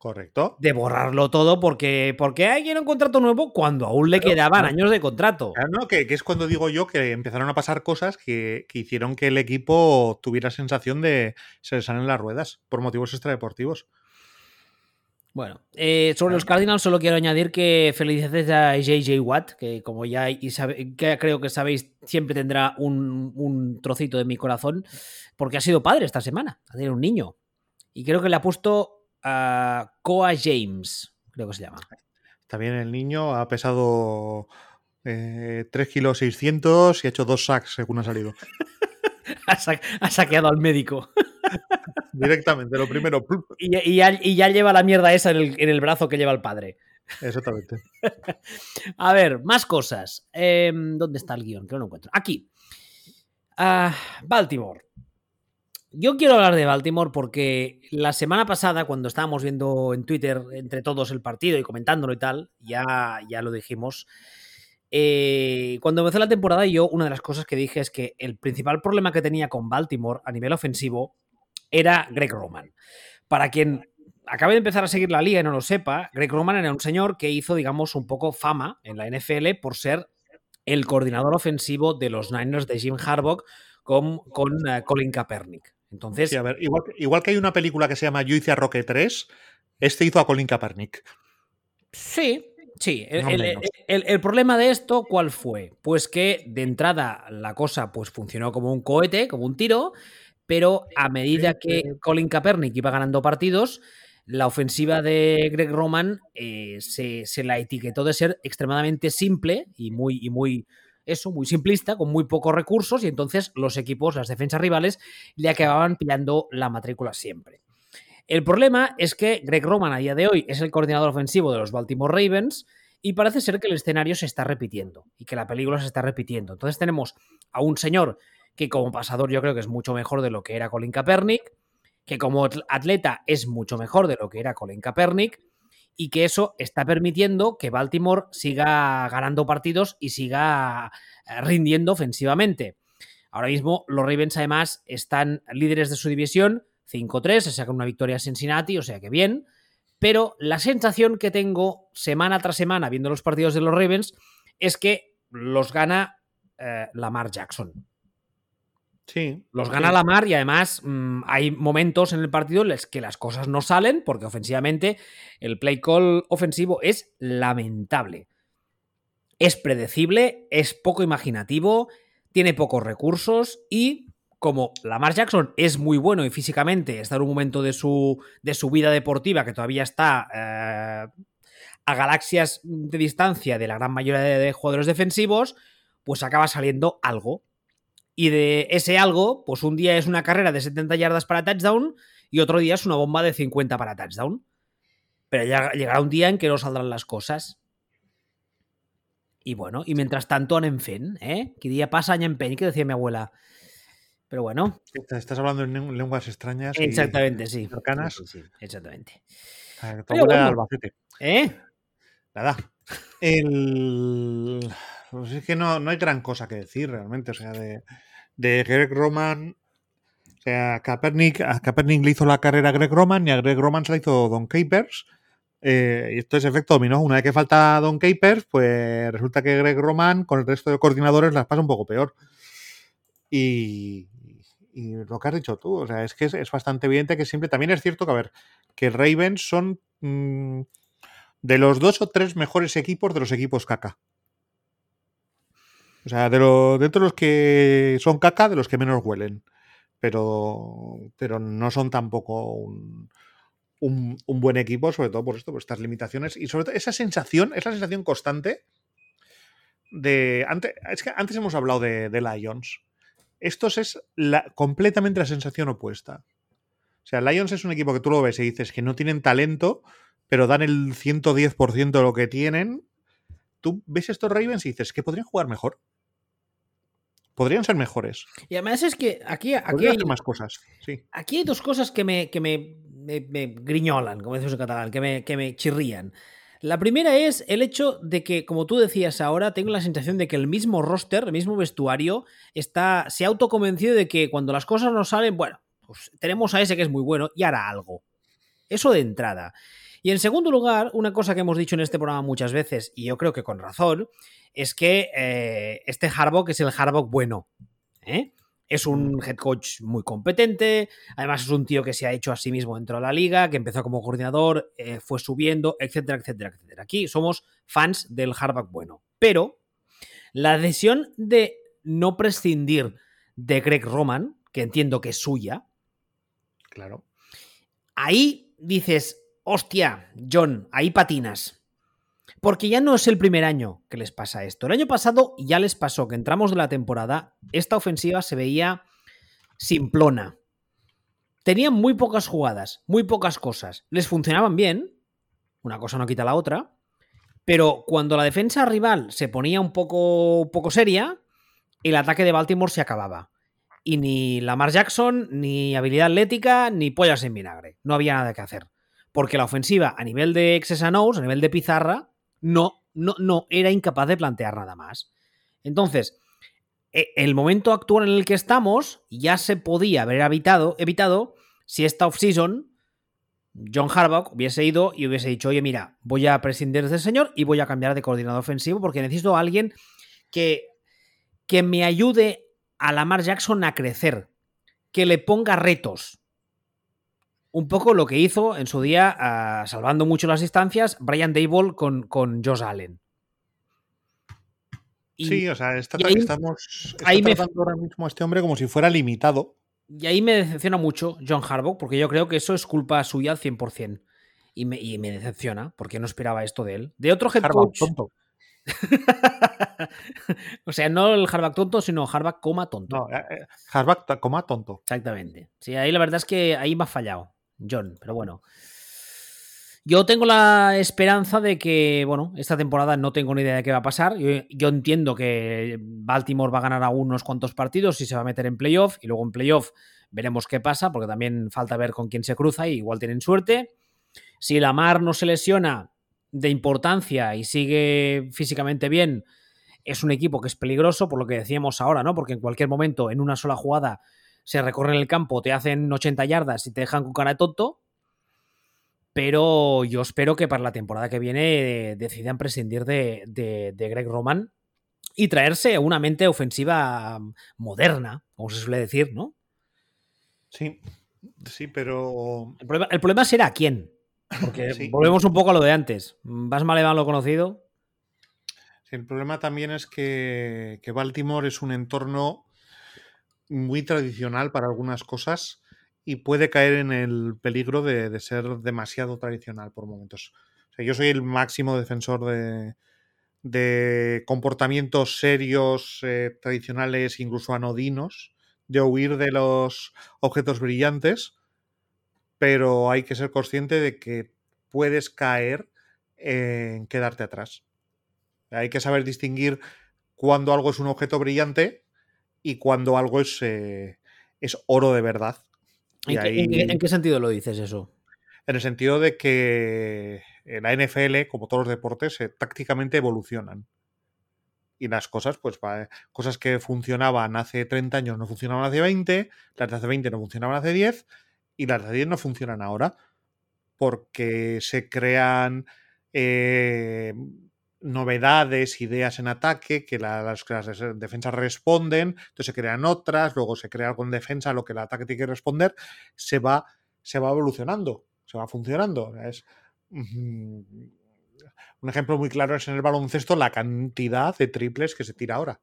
Correcto. de borrarlo todo porque, porque un contrato nuevo cuando aún le Claro, quedaban no. años de contrato. Claro, no, que, que es cuando digo yo que empezaron a pasar cosas que, que hicieron que el equipo tuviera sensación de se le salen las ruedas por motivos extradeportivos. Bueno, eh, sobre los Cardinals solo quiero añadir que felicidades a JJ Watt, que como ya y sabe- que creo que sabéis, siempre tendrá un, un trocito de mi corazón, porque ha sido padre esta semana, ha tenido un niño. Y creo que le ha puesto Coa James, creo que se llama. También el niño ha pesado eh, 3 kilos 600 y ha hecho dos sacks según ha salido. <laughs> Ha, sa- ha saqueado al médico. <laughs> Directamente, lo primero. Y, y ya, y ya lleva la mierda esa en el, en el brazo que lleva el padre. Exactamente. <laughs> A ver, más cosas. Eh, ¿Dónde está el guion? Que no lo encuentro. Aquí. Ah, Baltimore. Yo quiero hablar de Baltimore porque la semana pasada, cuando estábamos viendo en Twitter entre todos el partido y comentándolo y tal, ya, ya lo dijimos. eh, cuando empezó la temporada, yo una de las cosas que dije es que el principal problema que tenía con Baltimore a nivel ofensivo era Greg Roman. Para quien acabe de empezar a seguir la liga y no lo sepa, Greg Roman era un señor que hizo, digamos, un poco fama en la NFL por ser el coordinador ofensivo de los Niners de Jim Harbaugh con, eh, Colin Kaepernick. Entonces, Sí, a ver, igual, que- igual que hay una película que se llama Yo hice a Roque 3, este hizo a Colin Kaepernick. Sí, sí. El, No el- menos. el- el problema de esto, ¿cuál fue? Pues que de entrada la cosa pues, funcionó como un cohete, como un tiro, pero a medida que Colin Kaepernick iba ganando partidos, la ofensiva de Greg Roman eh, se, se la etiquetó de ser extremadamente simple y muy, y muy, eso, muy simplista, con muy pocos recursos, y entonces los equipos, las defensas rivales, le acababan pillando la matrícula siempre. El problema es que Greg Roman a día de hoy es el coordinador ofensivo de los Baltimore Ravens y parece ser que el escenario se está repitiendo y que la película se está repitiendo. Entonces tenemos a un señor que como pasador yo creo que es mucho mejor de lo que era Colin Kaepernick, que como atl- atleta es mucho mejor de lo que era Colin Kaepernick y que eso está permitiendo que Baltimore siga ganando partidos y siga eh, rindiendo ofensivamente. Ahora mismo los Ravens además están líderes de su división, 5-3, se sacan una victoria a Cincinnati, o sea que bien, pero la sensación que tengo semana tras semana viendo los partidos de los Ravens es que los gana eh, Lamar Jackson. Sí. Los sí. gana Lamar y además mmm, hay momentos en el partido en los que las cosas no salen porque ofensivamente el play call ofensivo es lamentable. Es predecible, es poco imaginativo, tiene pocos recursos y como Lamar Jackson es muy bueno y físicamente está en un momento de su, de su vida deportiva que todavía está eh, a galaxias de distancia de la gran mayoría de, de jugadores defensivos, pues acaba saliendo algo. Y de ese algo, pues un día es una carrera de 70 yardas para touchdown y otro día es una bomba de 50 para touchdown. Pero ya llegará un día en que no saldrán las cosas. Y bueno, y mientras tanto anem fent, eh? Que día pasa empeny, que decía mi abuela. Pero bueno. Estás hablando en lenguas extrañas. y Exactamente, sí. cercanas. Sí, sí, sí, exactamente. Tu Pero abuela era bueno. Albacete. ¿Eh? Nada. El. Pues es que no, no hay gran cosa que decir realmente. O sea, de, de Greg Roman. O sea, a Kaepernick le hizo la carrera a Greg Roman y a Greg Roman se la hizo Don Capers. Eh, y esto es efecto dominó. Una vez que falta Don Capers, pues resulta que Greg Roman con el resto de coordinadores las pasa un poco peor. Y, y lo que has dicho tú, o sea, es que es, es bastante evidente que siempre. También es cierto que, a ver, que Ravens son mm, de los dos o tres mejores equipos de los equipos caca. O sea, de lo, de los que son caca, de los que menos huelen. Pero, pero no son tampoco un, un, buen equipo, sobre todo por esto, por estas limitaciones. Y sobre todo esa sensación, esa sensación constante de. Antes, es que antes hemos hablado de, de Lions. Estos es la, completamente la sensación opuesta. O sea, Lions es un equipo que tú lo ves y dices que no tienen talento, pero dan el 110% de lo que tienen. Tú ves estos Ravens y dices que podrían jugar mejor. Podrían ser mejores. Y además es que aquí, aquí, hay, más cosas. Sí. aquí hay dos cosas que me, que me, me, me griñolan, como decimos en catalán, que me, que me chirrían. La primera es el hecho de que, como tú decías ahora, tengo la sensación de que el mismo roster, el mismo vestuario, está, se ha autoconvencido de que cuando las cosas no salen, bueno, pues tenemos a ese que es muy bueno y hará algo. Eso de entrada. Y en segundo lugar, una cosa que hemos dicho en este programa muchas veces, y yo creo que con razón, es que eh, este Harbaugh es el Harbaugh bueno. ¿eh? Es un head coach muy competente, además es un tío que se ha hecho a sí mismo dentro de la liga, que empezó como coordinador, eh, fue subiendo, etcétera, etcétera, etcétera. Aquí somos fans del Harbaugh bueno. Pero la decisión de no prescindir de Greg Roman, que entiendo que es suya, Claro. ahí dices, hostia, John, ahí patinas. Porque ya no es el primer año que les pasa esto. El año pasado ya les pasó que entramos de la temporada, esta ofensiva se veía simplona. Tenían muy pocas jugadas, muy pocas cosas. Les funcionaban bien, una cosa no quita la otra, pero cuando la defensa rival se ponía un poco, un poco seria, el ataque de Baltimore se acababa. Y ni Lamar Jackson, ni habilidad atlética, ni pollas en vinagre. No había nada que hacer. Porque la ofensiva, a nivel de X's and a nivel de pizarra, no, no, no, era incapaz de plantear nada más. Entonces, e- el momento actual en el que estamos ya se podía haber evitado, evitado si esta offseason John Harbaugh hubiese ido y hubiese dicho, oye, mira, voy a prescindir de este señor y voy a cambiar de coordinador ofensivo porque necesito a alguien que, que me ayude a Lamar Jackson a crecer, que le ponga retos. Un poco lo que hizo en su día, ah, salvando mucho las distancias, Brian Dable con, con Josh Allen. Y- sí, o sea, está, ahí- estamos está ahí me- tratando ahora mismo a este hombre como si fuera limitado. Y ahí me decepciona mucho John Harbaugh, porque yo creo que eso es culpa suya al 100%. Y me, y me decepciona, porque no esperaba esto de él. De otro head Harbaugh, coach. tonto. <laughs> o sea, no el Harbaugh tonto, sino Harbaugh coma tonto. No, eh, eh, Harbaugh coma tonto. Exactamente. Sí, ahí la verdad es que ahí me ha fallado John, pero bueno. Yo tengo la esperanza de que, bueno, esta temporada no tengo ni idea de qué va a pasar. Yo, entiendo que Baltimore va a ganar aún unos cuantos partidos y se va a meter en playoff. Y luego en playoff veremos qué pasa, porque también falta ver con quién se cruza y igual tienen suerte. Si Lamar no se lesiona de importancia y sigue físicamente bien, es un equipo que es peligroso, por lo que decíamos ahora, ¿no? Porque en cualquier momento, en una sola jugada, se recorren el campo, te hacen 80 yardas y te dejan con cara de tonto. Pero yo espero que para la temporada que viene eh, decidan prescindir de, de- de Greg Roman y traerse una mente ofensiva moderna, como se suele decir, ¿no? Sí, sí, pero El problema, el problema será quién. Porque <laughs> Sí. volvemos volvemos un poco a lo de antes. Vas mal lo conocido. Sí, el problema también es que, que Baltimore es un entorno muy tradicional para algunas cosas y puede caer en el peligro de, de ser demasiado tradicional por momentos. Yo soy el máximo defensor de, de comportamientos serios, eh, tradicionales, incluso anodinos, de huir de los objetos brillantes, pero hay que ser consciente de que puedes caer en quedarte atrás. Hay que saber distinguir cuando algo es un objeto brillante y cuando algo es, eh, es oro de verdad. ¿En, qué, ahí- en qué- en qué sentido lo dices eso? en el sentido de que en la NFL, como todos los deportes, eh, tácticamente evolucionan. Y las cosas, pues, va- cosas que funcionaban hace 30 años no funcionaban hace 20, las de hace 20 no funcionaban hace 10, y las de 10 no funcionan ahora. Porque se crean eh, novedades, ideas en ataque, que la- las, defensas responden, entonces se crean otras, luego se crea algo en defensa, lo que el ataque tiene que responder, se va, se va evolucionando, se va funcionando. Es, un ejemplo muy claro es en el baloncesto la cantidad de triples que se tira ahora.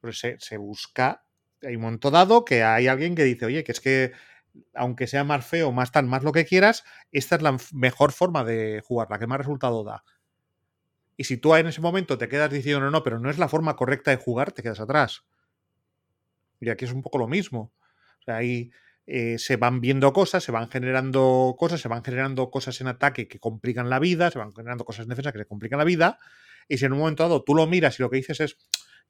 Pues se, se busca, hay un momento dado que hay alguien que dice, oye, que es que aunque sea más feo, más tal, más lo que quieras, esta es la mejor forma de jugar, la que más resultado da. Y si tú en ese momento te quedas diciendo no, no, pero no es la forma correcta de jugar, te quedas atrás. Y aquí es un poco lo mismo. O sea, ahí eh, se van viendo cosas, se van generando cosas, se van generando cosas en ataque que complican la vida, se van generando cosas en defensa que le complican la vida. Y si en un momento dado tú lo miras y lo que dices es,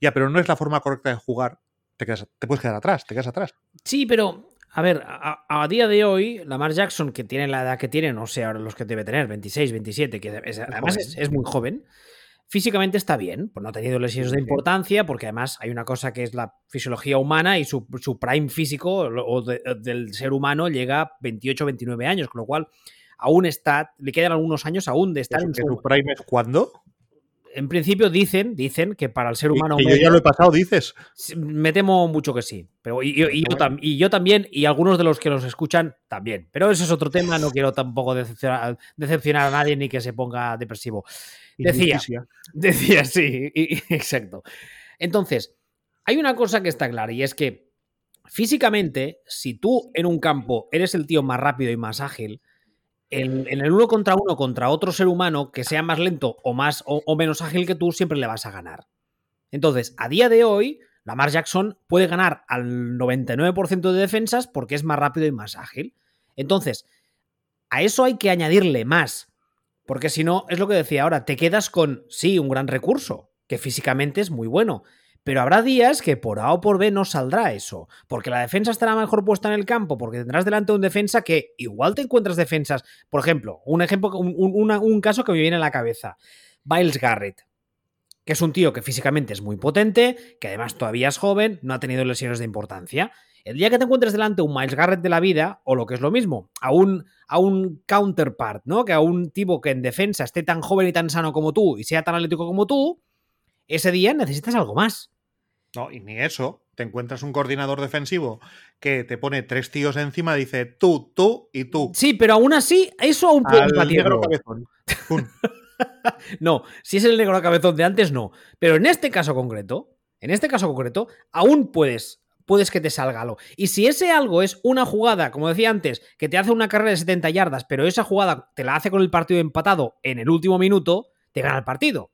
ya, pero no es la forma correcta de jugar, te, quedas, te puedes quedar atrás, te quedas atrás. Sí, pero, a ver, a, a día de hoy, Lamar Jackson, que tiene la edad que tiene, no sé ahora los que debe tener, 26, 27, que es- además es, es muy joven, físicamente está bien, pues no ha tenido lesiones de importancia, porque además hay una cosa que es la fisiología humana y su, su prime físico o de- del ser humano llega a 28, 29 años, con lo cual aún está, le quedan algunos años aún de estar en ¿Que su... su prime es cuándo? En principio dicen, dicen que para el ser humano... que yo ya lo he pasado, dices. Me temo mucho que sí. Pero, y, y- y yo tam- y yo también, y algunos de los que nos escuchan también. Pero eso es otro tema, no quiero tampoco decepcionar, decepcionar a nadie ni que se ponga depresivo. Decía. Decía, sí, y- y- <laughs> exacto. Entonces, hay una cosa que está clara y es que físicamente, si tú en un campo eres el tío más rápido y más ágil, en, el uno contra uno contra otro ser humano que sea más lento o más o, o menos ágil que tú, siempre le vas a ganar. Entonces, a día de hoy, Lamar Jackson puede ganar al 99% de defensas porque es más rápido y más ágil. Entonces, a eso hay que añadirle más. Porque si no, es lo que decía ahora, te quedas con, sí, un gran recurso, que físicamente es muy bueno. Pero habrá días que por A o por B no saldrá eso. Porque la defensa estará mejor puesta en el campo, porque tendrás delante un defensa que igual te encuentras defensas. Por ejemplo, un ejemplo, un, un- un caso que me viene a la cabeza. Miles Garrett que es un tío que físicamente es muy potente, que además todavía es joven, no ha tenido lesiones de importancia. El día que te encuentres delante un Miles Garrett de la vida, o lo que es lo mismo, a un, a un counterpart, ¿no? Que a un tipo que en defensa esté tan joven y tan sano como tú y sea tan atlético como tú, ese día necesitas algo más. No, y ni eso. Te encuentras un coordinador defensivo que te pone tres tíos encima, dice tú, tú y tú. Sí, pero aún así, eso aún puedes Al negro cabezón. <laughs> No, si es el negro cabezón de antes, no. Pero en este caso concreto, en este caso concreto, aún puedes, puedes que te salga algo. Y si ese algo es una jugada, como decía antes, que te hace una carrera de 70 yardas, pero esa jugada te la hace con el partido empatado en el último minuto, te gana el partido.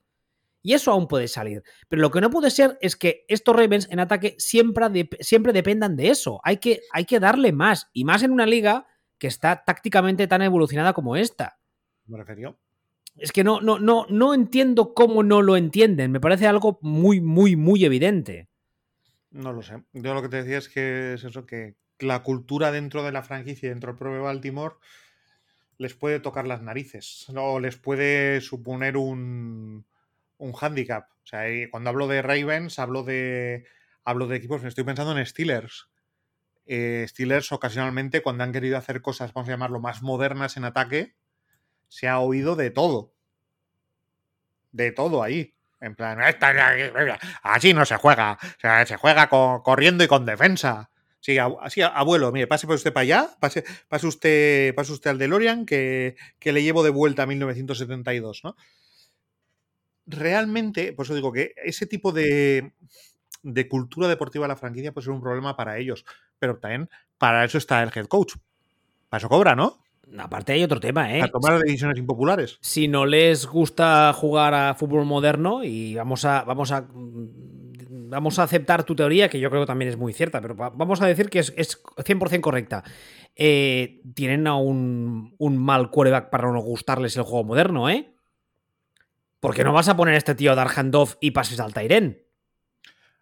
Y eso aún puede salir. Pero lo que no puede ser es que estos Ravens en ataque siempre, siempre dependan de eso. Hay que, hay que darle más. Y más en una liga que está tácticamente tan evolucionada como esta. Me refiero. Es que no, no, no, no entiendo cómo no lo entienden. Me parece algo muy, muy, muy evidente. No lo sé. Yo lo que te decía es que es eso, que la cultura dentro de la franquicia, y dentro del propio Baltimore, les puede tocar las narices. O les puede suponer un, un hándicap. O sea, y cuando hablo de Ravens, hablo de. Hablo de equipos, estoy pensando en Steelers. Eh, Steelers ocasionalmente, cuando han querido hacer cosas, vamos a llamarlo, más modernas en ataque, se ha oído de todo. De todo ahí. En plan, "Esta es la- así no se juega. Se juega co- corriendo y con defensa. Sí, así, abuelo, mire, pase usted para allá, pase, pase usted, pase usted al DeLorean que, que le llevo de vuelta a 1972, ¿no? Realmente, por eso digo que ese tipo de, de cultura deportiva de la franquicia puede ser un problema para ellos, pero también para eso está el head coach. Para eso cobra, ¿no? Aparte hay otro tema, ¿eh? Para tomar decisiones impopulares. Si no les gusta jugar a fútbol moderno y vamos a, vamos a, vamos a aceptar tu teoría, que yo creo que también es muy cierta, pero va- vamos a decir que es, es 100% correcta. Eh, tienen a un, un mal quarterback para no gustarles el juego moderno, ¿eh? Porque no vas a poner a este tío a dar handoff y pases al Tyren.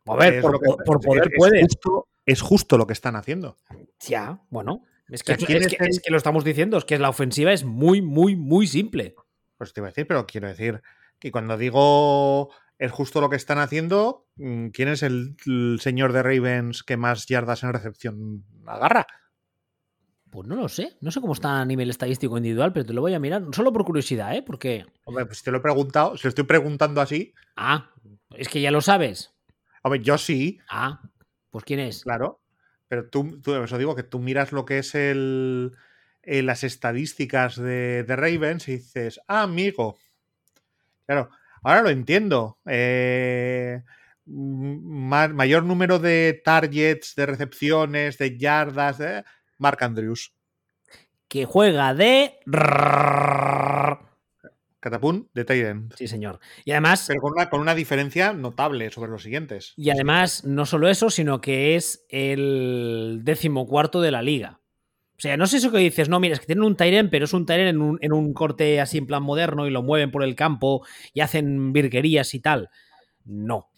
A ver, por, poder es puedes. justo- es justo lo que están haciendo. Ya, bueno. Es O sea, que, ¿quién es, es que, el- es que lo estamos diciendo, es que la ofensiva es muy, muy, muy simple. Pues te iba a decir, pero quiero decir que cuando digo es justo lo que están haciendo, mm, ¿quién es el, el señor de Ravens que más yardas en recepción agarra? Pues no lo sé, no sé cómo está a nivel estadístico individual, pero te lo voy a mirar, solo por curiosidad, ¿eh? Porque, Hombre, pues te lo he preguntado, se lo estoy preguntando así. ah, es que ya lo sabes. Hombre, yo sí, Ah, pues ¿quién es? claro. Pero tú, tú eso digo, que tú miras lo que es el, eh, las estadísticas de, de Ravens y dices, ah, amigo. Claro, ahora lo entiendo. Eh, ma- mayor número de targets, de recepciones, de yardas, de Mark Andrews. Que juega de... Catapún de Tyden. Sí, señor. Y además, Pero con una, con una diferencia notable sobre los siguientes. y además, no solo eso, sino que es el decimocuarto de la liga. O sea, no sé eso que dices, no, mira, es que tienen un Tyren, pero es un Tyren en un, en un corte así en plan moderno y lo mueven por el campo y hacen virguerías y tal. No.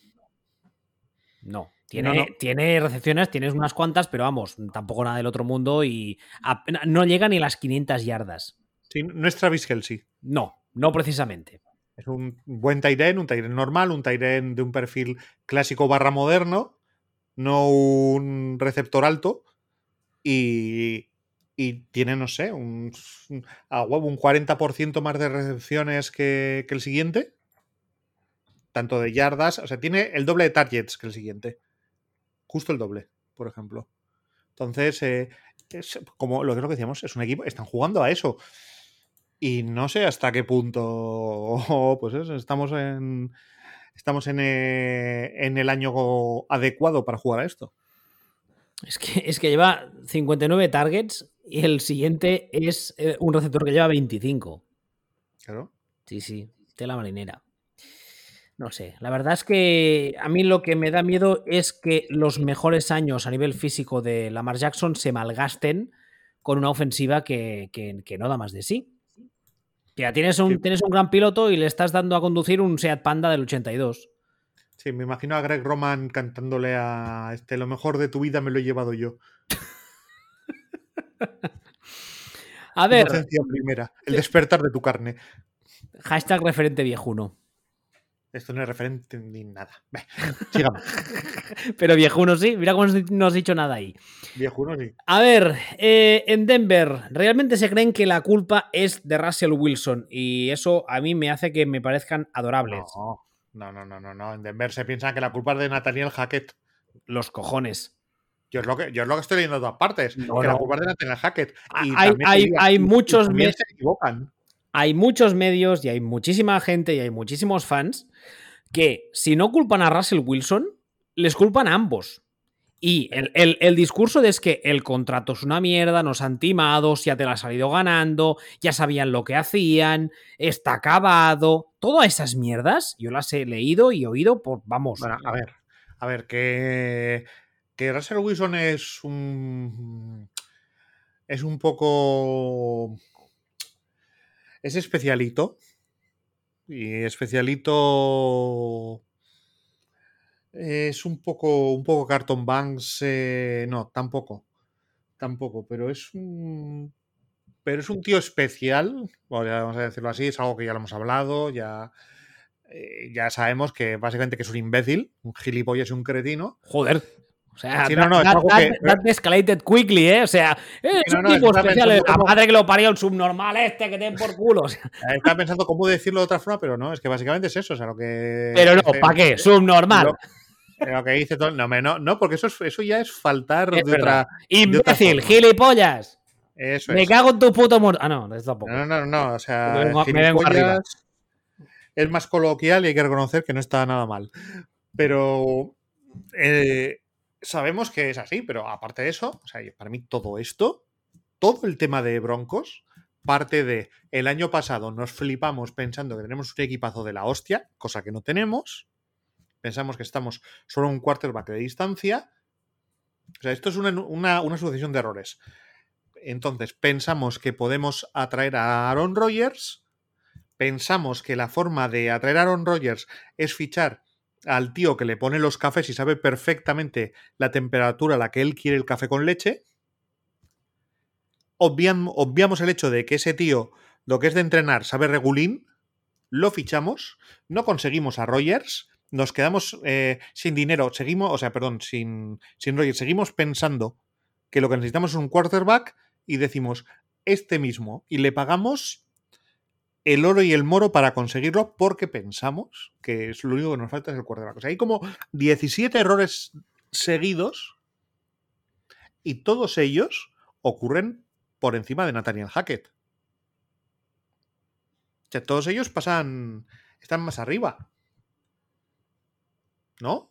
No. Tiene, No, no. tiene recepciones, tienes unas cuantas, pero vamos, tampoco nada del otro mundo y apenas- no llega ni a las 500 yardas. Sí, no es Travis Kelsey. No, no precisamente. Es un buen Tyren, un Tyren normal, un Tyren de un perfil clásico barra moderno, no un receptor alto. Y, y tiene, no sé, un, huevo, un 40% más de recepciones que, que el siguiente. Tanto de yardas, o sea, tiene el doble de targets que el siguiente. Justo el doble, por ejemplo. Entonces, eh, es como lo que lo que decíamos, es un equipo, están jugando a eso. Y no sé hasta qué punto, <laughs> pues eso, estamos en estamos en, eh, en el año adecuado para jugar a esto. Es que, es que lleva 59 targets y el siguiente es eh, un receptor que lleva 25. Claro. Sí, sí, tela marinera. No sé, la verdad es que a mí lo que me da miedo es que los mejores años a nivel físico de Lamar Jackson se malgasten con una ofensiva que, que- que no da más de sí. Ya tienes un, Sí. tienes un gran piloto y le estás dando a conducir un Seat Panda del 82. Sí, me imagino a Greg Roman cantándole a este lo mejor de tu vida me lo he llevado yo. <laughs> A ver, Inocencia primera, el despertar de tu carne. hashtag referente viejuno. Esto no es referente ni nada. <laughs> Sigamos. Pero viejuno sí, mira cómo no has dicho nada ahí. Viejuno, sí. A ver, eh, en Denver, ¿realmente se creen que la culpa es de Russell Wilson? Y eso a mí me hace que me parezcan adorables. No, No, no, no, no, no. En Denver se piensa que la culpa es de Nathaniel Hackett. Los cojones. Yo es lo que, yo es lo que estoy leyendo de todas partes. No, que la culpa es de Nathaniel Hackett. Y Hay- hay- hay muchos también me- se equivocan. Hay muchos medios y hay muchísima gente y hay muchísimos fans que si no culpan a Russell Wilson, les culpan a ambos. Y el, el- discurso de es que el contrato es una mierda, nos han timado, ya te la has salido ganando, ya sabían lo que hacían, está acabado. Todas esas mierdas yo las he leído y oído por, vamos, a ver, a ver, que, que Russell Wilson es un. Es un poco. Es especialito. Y especialito. Es un poco. Un poco Carton Banks. eh, no, tampoco. Tampoco, pero es un. Pero es un tío especial. vamos a decirlo así, es algo que ya lo hemos hablado, ya. eh, ya sabemos que básicamente que es un imbécil, un gilipollas y un cretino. joder. O sea, Sí, no, no, that, that- que- that escalated quickly, ¿eh? O sea, es no, un no, tipo estaba especial, la madre que lo parió el subnormal este que den por culo. o sea, <laughs> Estaba pensando cómo decirlo de otra forma, pero no, es que básicamente es eso, o sea, lo que. pero no, ¿para qué? Subnormal. Lo, lo que dice todo. No, no, no, porque eso, es, eso ya es faltar Es de otra. Imbécil, gilipollas. Eso Me es. cago en tu puto muerto. Ah, no, eso tampoco. No, no, no, no, o sea, Me vengo- me vengo arriba. es más coloquial y hay que reconocer que no está nada mal. Pero eh, sabemos que es así, pero aparte de eso, o sea, para mí todo esto, todo el tema de Broncos, parte de el año pasado nos flipamos pensando que tenemos un equipazo de la hostia, cosa que no tenemos. Pensamos que estamos solo un quarterback de distancia. O sea, esto es una, una- una sucesión de errores. Entonces, pensamos que podemos atraer a Aaron Rodgers. Pensamos que la forma de atraer a Aaron Rodgers es fichar al tío que le pone los cafés y sabe perfectamente la temperatura a la que él quiere el café con leche. Obviam- obviamos el hecho de que ese tío, lo que es de entrenar, sabe regulín. Lo fichamos. No conseguimos a Rodgers. Nos quedamos eh, sin dinero. Seguimos, o sea, perdón, sin, sin Rodgers. Seguimos pensando que lo que necesitamos es un quarterback y decimos este mismo y le pagamos el oro y el moro para conseguirlo porque pensamos que es lo único que nos falta es el quarterback. O sea, hay como 17 errores seguidos y todos ellos ocurren por encima de Nathaniel Hackett. O sea, todos ellos pasan, están más arriba. ¿No?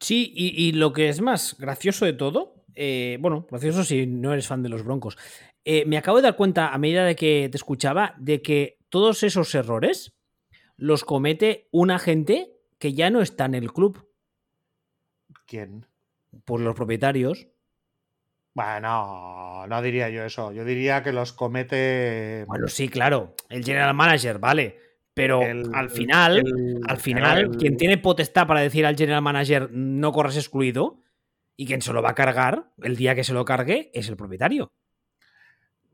Sí, y, lo que es más gracioso de todo, eh, bueno, gracioso si no eres fan de los Broncos, eh, me acabo de dar cuenta a medida de que te escuchaba de que todos esos errores los comete una gente que ya no está en el club, ¿Quién? por los propietarios. Bueno, no diría yo eso. Yo diría que los comete. Bueno, sí, claro, el general manager, vale, pero el- al final, el- al final, el- quien tiene potestad para decir al general manager no corras excluido y quien se lo va a cargar el día que se lo cargue es el propietario.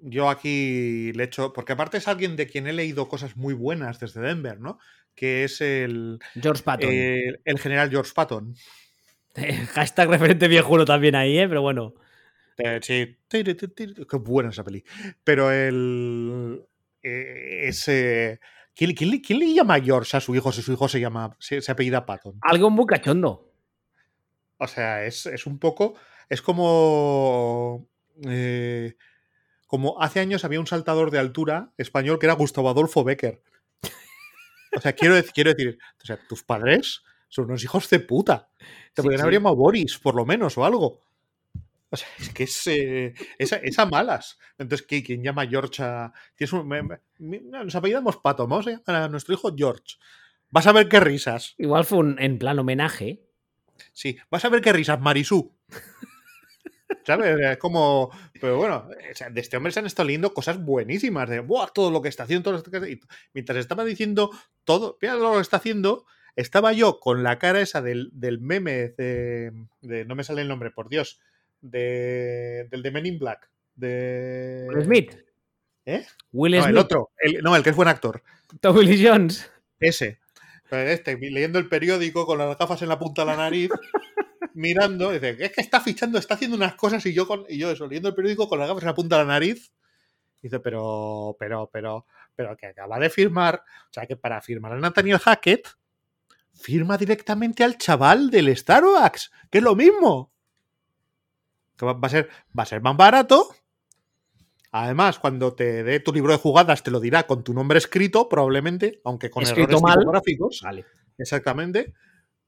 Yo aquí le echo. Porque aparte es alguien de quien he leído cosas muy buenas desde Denver, ¿no? Que es el, George Patton. el, el general George Patton. <laughs> Hashtag referente viejuno también ahí, ¿eh? Pero bueno. Eh, sí. Qué buena esa peli. Pero el. eh, ese. ¿Quién, quién le- quién le llama George a su hijo si su hijo se llama. se, se apellida Patton? Algo muy cachondo. O sea, es, es un poco. Es como. eh, como hace años había un saltador de altura español que era Gustavo Adolfo Becker. O sea, quiero, quiero decir, o sea, tus padres son unos hijos de puta. Te Sí, podrían sí. haber llamado Boris, por lo menos, o algo. O sea, es que es, eh, es, es a malas. Entonces, ¿qué- ¿quién llama George a.? Tienes un- me- me- me- nos apellidamos Pato, vamos a llamar a nuestro hijo George. Vas a ver qué risas. Igual fue un, en plan homenaje. Sí, vas a ver qué risas, Marisú. ¿Sabes? Es como. Pero bueno, o sea, de este hombre se han estado leyendo cosas buenísimas. De ¡buah! todo lo que está haciendo, todo lo que mientras estaba diciendo todo, mira lo que está haciendo, estaba yo con la cara esa del, del meme de, de- No me sale el nombre, por Dios. De, del de Men in Black. De. Will Smith. ¿Eh? Will No, Smith. el otro. el- no, el que es buen actor. Tommy Jones. Ese. Este, leyendo el periódico con las gafas en la punta de la nariz, <laughs> mirando, dice, es que está fichando, está haciendo unas cosas y yo con, y yo eso, leyendo el periódico con las gafas en la punta de la nariz. Dice, pero, pero, pero, pero que acaba de firmar, o sea que para firmar a Nathaniel Hackett, firma directamente al chaval del Starbucks, que es lo mismo. Que va a ser, va a ser más barato. Además, cuando te dé tu libro de jugadas, te lo dirá con tu nombre escrito, probablemente, aunque con Escrito errores mal. tipográficos. Vale. Exactamente.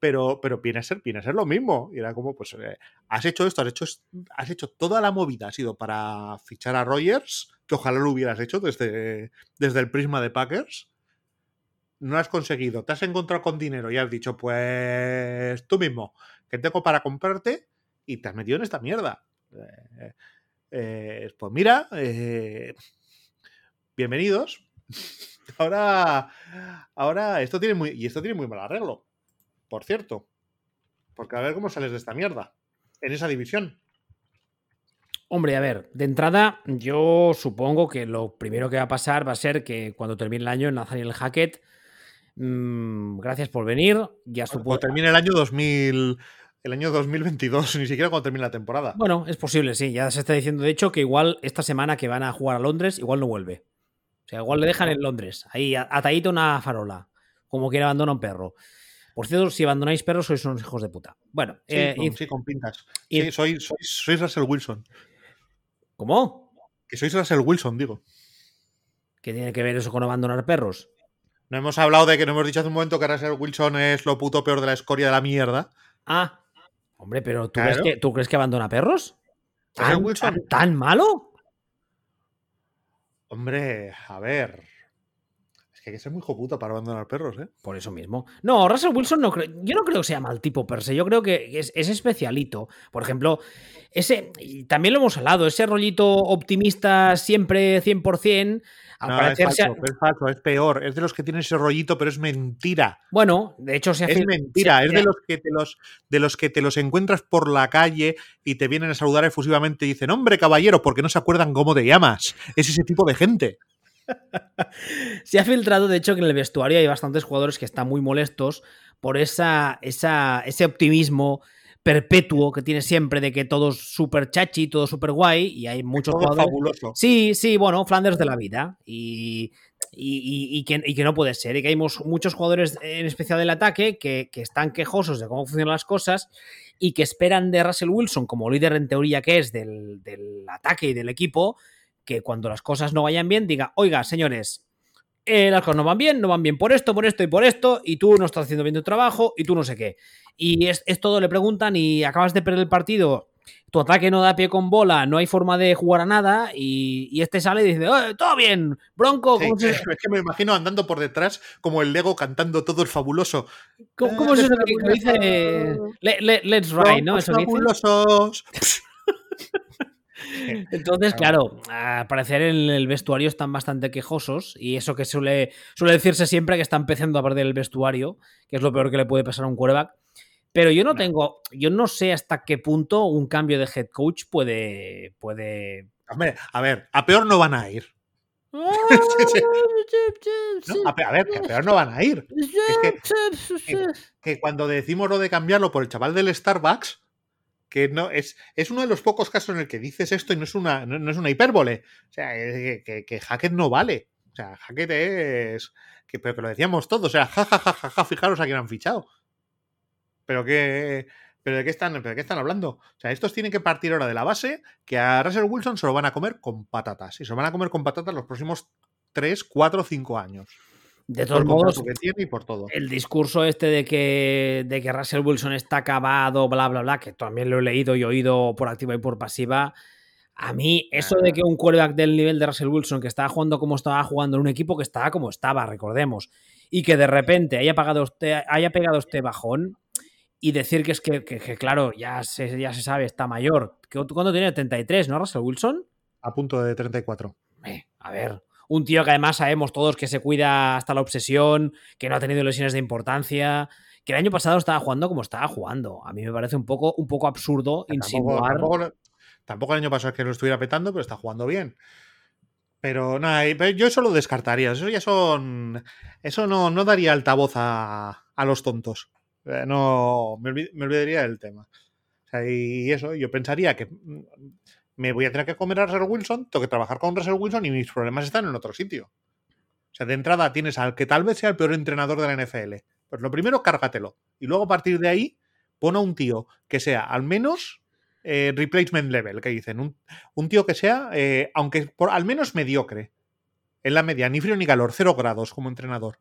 Pero, pero viene, a ser, viene a ser lo mismo. Y era como, pues, eh, has hecho esto, has hecho, has hecho toda la movida, ha sido para fichar a Rogers, que ojalá lo hubieras hecho desde, desde el prisma de Packers. No has conseguido, te has encontrado con dinero y has dicho, pues tú mismo, que tengo para comprarte y te has metido en esta mierda. Eh, eh, pues mira, bienvenidos. <laughs> Ahora, ahora esto tiene muy, y esto tiene muy mal arreglo, por cierto. Porque a ver cómo sales de esta mierda en esa división. Hombre, a ver, de entrada, yo supongo que lo primero que va a pasar va a ser que cuando termine el año, Nathaniel Hackett, mm, gracias por venir, ya Cuando supongo. termine el año 2000, el año 2022, <laughs> ni siquiera cuando termine la temporada. Bueno, es posible, sí, ya se está diciendo, de hecho, que igual esta semana que van a jugar a Londres, igual no vuelve. O sea, igual le dejan en Londres, ahí atadito a una farola, como quien abandona un perro. Por cierto, si abandonáis perros, sois unos hijos de puta. Bueno, Sí, eh, con, y- sí, con pintas. y- Sí, soy, soy, sois Russell Wilson. ¿cómo? Que sois Russell Wilson, digo. ¿Qué tiene que ver eso con abandonar perros? No hemos hablado de que no hemos dicho hace un momento que Russell Wilson es lo puto peor de la escoria de la mierda. Ah, hombre, pero ¿tú, Claro. crees, que, ¿tú crees que abandona perros? ¿Tan, Wilson. tan- tan malo? Hombre, a ver. Es que hay que ser muy hijo puta para abandonar perros, ¿eh? Por eso mismo. No, Russell Wilson no creo. Yo no creo que sea mal tipo per se. Yo creo que es, es especialito. Por ejemplo, ese. Y también lo hemos hablado, ese rollito optimista siempre 100%. Al No, es parecer ha- falso, es falso, es peor. Es de los que tienen ese rollito, pero es mentira. Bueno, de hecho se ha Es mentira, se- es de los que te los de los que te los encuentras por la calle y te vienen a saludar efusivamente y dicen, hombre, caballero, porque no se acuerdan cómo te llamas. Es ese tipo de gente. <laughs> Se ha filtrado, de hecho, que en el vestuario hay bastantes jugadores que están muy molestos por esa, esa, ese optimismo perpetuo que tiene siempre de que todo es súper chachi, todo súper guay, y hay muchos Todo jugadores. fabuloso. Sí, sí, bueno, Flanders de la vida. Y, y- y- que, y que no puede ser. Y que hay muchos jugadores, en especial del ataque, que, que están quejosos de cómo funcionan las cosas y que esperan de Russell Wilson, como líder en teoría que es del, del ataque y del equipo, que cuando las cosas no vayan bien, diga, oiga, señores, eh, las cosas no van bien, no van bien por esto, por esto y por esto, y tú no estás haciendo bien tu trabajo, y tú no sé qué. Y es, es todo, le preguntan, y acabas de perder el partido, tu ataque no da pie con bola, no hay forma de jugar a nada, y, y este sale y dice, "Eh, todo bien, Bronco, Sí, ¿cómo, se- <laughs> es que me imagino andando por detrás como el Lego cantando todo es fabuloso. cómo- cómo es eso que, dice? "Le- le- let's ride, ¿no? Eso fabulosos. <laughs> <laughs> Entonces, claro, al parecer en el vestuario están bastante quejosos y eso que suele, suele decirse siempre que está empezando a perder el vestuario, que es lo peor que le puede pasar a un quarterback. Pero yo no tengo, yo no sé hasta qué punto un cambio de head coach puede, puede. Hombre, a ver, a peor no van a ir. <laughs> ¿no? A, ver, que a peor no van a ir. <laughs> Que cuando decimos lo de cambiarlo por el chaval del Starbucks, que no es, es uno de los pocos casos en el que dices esto y no es una, no, es una hipérbole. O sea, eh, que, que, que Hackett no vale. O sea, Hackett es. Que, pero que lo decíamos todos. O sea, ja, ja, ja, ja, ja, fijaros a quién han fichado. Pero que. ¿Pero de qué, están, ¿Pero de qué están hablando? O sea, estos tienen que partir ahora de la base que a Russell Wilson se lo van a comer con patatas. Y se lo van a comer con patatas los próximos 3, 4, 5 años. De todos modos, contrato que tiene y por todo. el discurso este de que, de que Russell Wilson está acabado, bla, bla, bla, que también lo he leído y oído por activa y por pasiva. A mí, eso de que un quarterback del nivel de Russell Wilson, que estaba jugando como estaba jugando en un equipo que estaba como estaba, recordemos, y que de repente haya, pagado este, haya pegado este bajón y decir que es que, que- que, claro, ya se, ya se sabe, está mayor. ¿Qué- ¿Cuándo tiene? 33, ¿no, Russell Wilson? A punto de 34. Eh, a ver, un tío que además sabemos todos que se cuida hasta la obsesión, que no ha tenido lesiones de importancia, que el año pasado estaba jugando como estaba jugando. A mí me parece un poco, un poco absurdo Tampoco, insinuar. tampoco, el año pasado es que lo estuviera petando, pero está jugando bien. Pero nada, pero yo eso lo descartaría. Eso ya son. Eso no, no daría altavoz a, a los tontos. Eh, No, me, olvid- me olvidaría del tema. O sea, y eso, yo pensaría que me voy a tener que comer a Russell Wilson, tengo que trabajar con Russell Wilson y mis problemas están en otro sitio. O sea, de entrada tienes al que tal vez sea el peor entrenador de la NFL, Pues lo primero, cárgatelo. Y luego a partir de ahí, pon a un tío que sea al menos eh, replacement level, que dicen. Un, tío que sea, eh, aunque por, al menos mediocre. En la media, ni frío ni calor, cero grados como entrenador.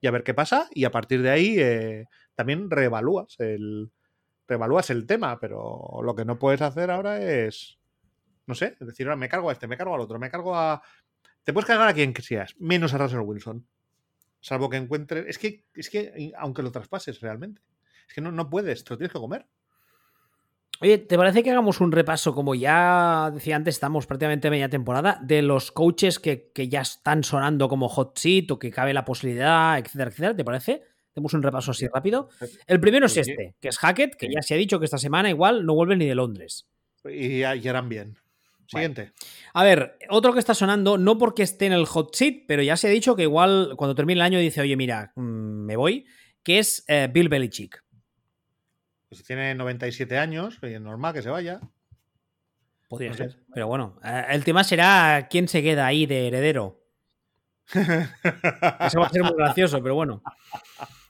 Y a ver qué pasa. Y a partir de ahí eh, también reevalúas el, reevalúas el tema. Pero lo que no puedes hacer ahora es. No sé, es decir, ahora me cargo a este, me cargo al otro, me cargo a. Te puedes cargar a quien que seas, menos a Russell Wilson. Salvo que encuentre. Es que, es que, aunque lo traspases realmente. Es que no, no puedes, te lo tienes que comer. Oye, ¿te parece que hagamos un repaso, como ya decía antes, estamos prácticamente media temporada, de los coaches que, que, ya están sonando como hot seat o que cabe la posibilidad, etcétera, etcétera? ¿Te parece? Hacemos un repaso así rápido. El primero es este, que es Hackett, que ya se ha dicho que esta semana igual no vuelve ni de Londres. Y, y harán bien. Siguiente. Bueno. A ver, otro que está sonando, no porque esté en el hot seat, pero ya se ha dicho que igual cuando termine el año dice, oye, mira, mmm, me voy, que es eh, Bill Belichick. Pues tiene 97 años, es normal que se vaya. Podría no ser. Sé. Pero bueno, eh, el tema será quién se queda ahí de heredero. Eso va a ser muy gracioso, pero bueno.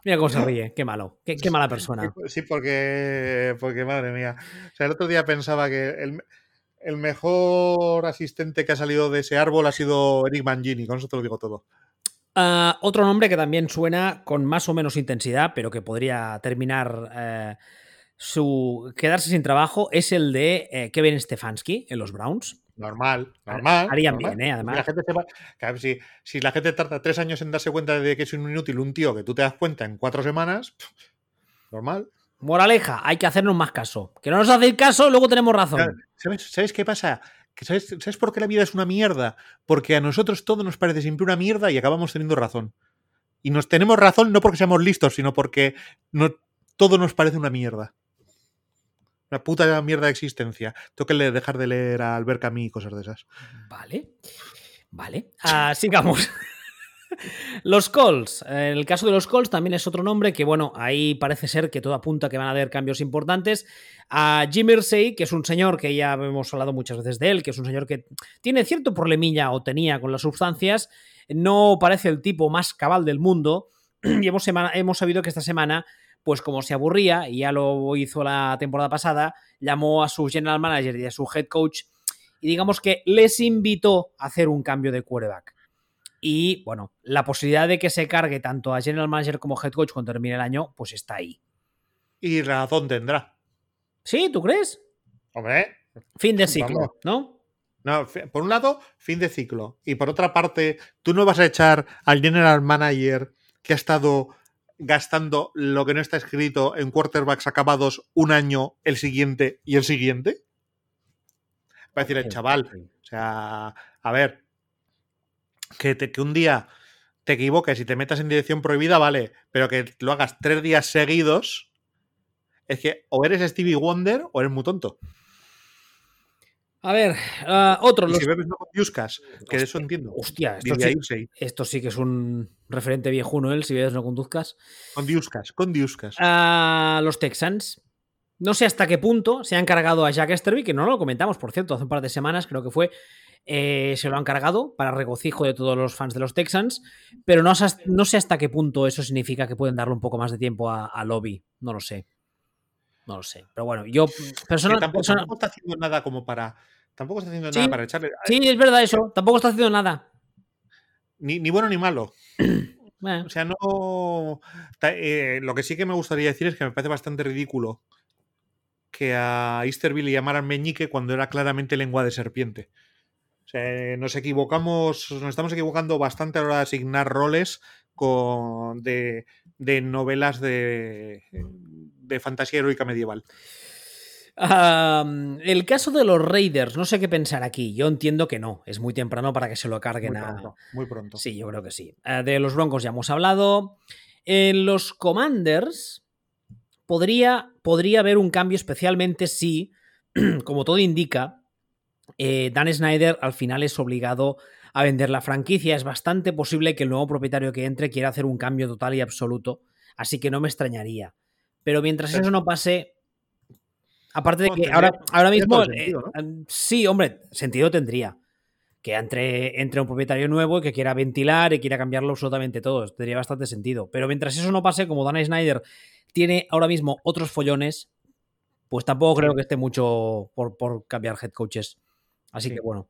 Mira cómo se ríe, qué malo, qué, qué mala persona. Sí, porque, porque madre mía. O sea, el otro día pensaba que el, el, mejor asistente que ha salido de ese árbol ha sido Eric Mangini, con eso te lo digo todo. Uh, otro nombre que también suena con más o menos intensidad, pero que podría terminar uh, su quedarse sin trabajo, es el de eh, Kevin Stefanski en los Browns. Normal, normal. Harían normal. bien, ¿eh? Además. Si la, gente se va, claro, si, si la gente tarda tres años en darse cuenta de que es un inútil un tío que tú te das cuenta en cuatro semanas, pff, normal. Moraleja, hay que hacernos más caso. Que no nos hacéis caso, luego tenemos razón. ¿Sabes, ¿Sabes qué pasa? ¿Sabes, ¿Sabes por qué la vida es una mierda? Porque a nosotros todo nos parece siempre una mierda y acabamos teniendo razón. Y nos tenemos razón no porque seamos listos, sino porque no, todo nos parece una mierda. Una puta mierda de existencia. Tengo que dejar de leer a Albert Camus y cosas de esas. Vale. Vale. Uh, sigamos. <laughs> Los Colts. El caso de los Colts también es otro nombre que, bueno, ahí parece ser que todo apunta que van a haber cambios importantes. A Jim Irsay, que es un señor que ya hemos hablado muchas veces de él, que es un señor que tiene cierto problemilla o tenía con las sustancias, no parece el tipo más cabal del mundo. <clears throat> Y hemos, hemos sabido que esta semana pues como se aburría, y ya lo hizo la temporada pasada, llamó a su general manager y a su head coach y digamos que les invitó a hacer un cambio de quarterback. Y bueno, la posibilidad de que se cargue tanto a general manager como head coach cuando termine el año, pues está ahí. Y razón tendrá. ¿Sí? ¿Tú crees? Hombre. Fin de ciclo, vamos. ¿no? No, por un lado, fin de ciclo. Y por otra parte, tú no vas a echar al general manager que ha estado gastando lo que no está escrito en quarterbacks acabados un año, el siguiente y el siguiente? Va a decir el chaval. O sea, a ver, que, te, que un día te equivoques y te metas en dirección prohibida, vale, pero que lo hagas tres días seguidos, es que o eres Stevie Wonder o eres muy tonto. A ver, uh, otro. Y los... Si bebes no con Yuskas, que de eso entiendo. Hostia, esto sí, esto sí, que es un referente viejuno él, si bebes no conduzcas. Con Yuskas, con Yuskas. Uh, los Texans. No sé hasta qué punto se han cargado a Jack Esterby, que no lo comentamos, por cierto, hace un par de semanas creo que fue. Eh, se lo han cargado para regocijo de todos los fans de los Texans, pero no, no, sé hasta qué punto eso significa que pueden darle un poco más de tiempo a, a Lobby. No lo sé. No lo sé. Pero bueno, yo personal, tampoco, persona... tampoco está haciendo nada como para Tampoco está haciendo sí, nada para echarle. Sí, es verdad eso. Tampoco está haciendo nada. Ni, ni bueno ni malo. <clears throat> eh. O sea, no. Eh, lo que sí que me gustaría decir es que me parece bastante ridículo que a Easterville le llamaran meñique cuando era claramente lengua de serpiente. O sea, nos equivocamos, nos estamos equivocando bastante a la hora de asignar roles con, de, de novelas de, de fantasía heroica medieval. Um, el caso de los Raiders, no sé qué pensar aquí. Yo entiendo que no, es muy temprano para que se lo carguen muy pronto, a. Muy pronto. Sí, yo creo que sí. Uh, de los Broncos ya hemos hablado. En los Commanders podría, podría haber un cambio, especialmente si, <clears throat> como todo indica, eh, Dan Snyder al final es obligado a vender la franquicia. Es bastante posible que el nuevo propietario que entre quiera hacer un cambio total y absoluto. Así que no me extrañaría. Pero mientras eso no pase, Aparte de que ahora, ahora mismo. Sentido, ¿no? eh, sí, hombre, sentido tendría. que entre, entre un propietario nuevo y que quiera ventilar y quiera cambiarlo absolutamente todo. Tendría bastante sentido. Pero mientras eso no pase, como Dan Snyder tiene ahora mismo otros follones, pues tampoco creo que esté mucho por, por cambiar head coaches. Así que bueno.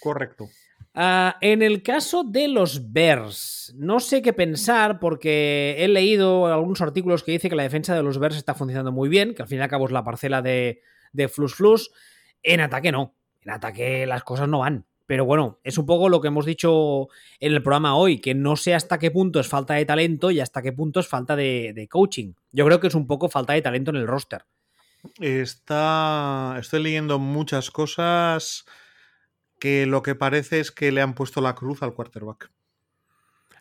Correcto. Uh, en el caso de los Bears, no sé qué pensar porque he leído algunos artículos que dice que la defensa de los Bears está funcionando muy bien, que al fin y al cabo es la parcela de, de Flus Flus. En ataque no. En ataque las cosas no van. Pero bueno, es un poco lo que hemos dicho en el programa hoy, que no sé hasta qué punto es falta de talento y hasta qué punto es falta de, de coaching. Yo creo que es un poco falta de talento en el roster. Está. Estoy leyendo muchas cosas que lo que parece es que le han puesto la cruz al quarterback.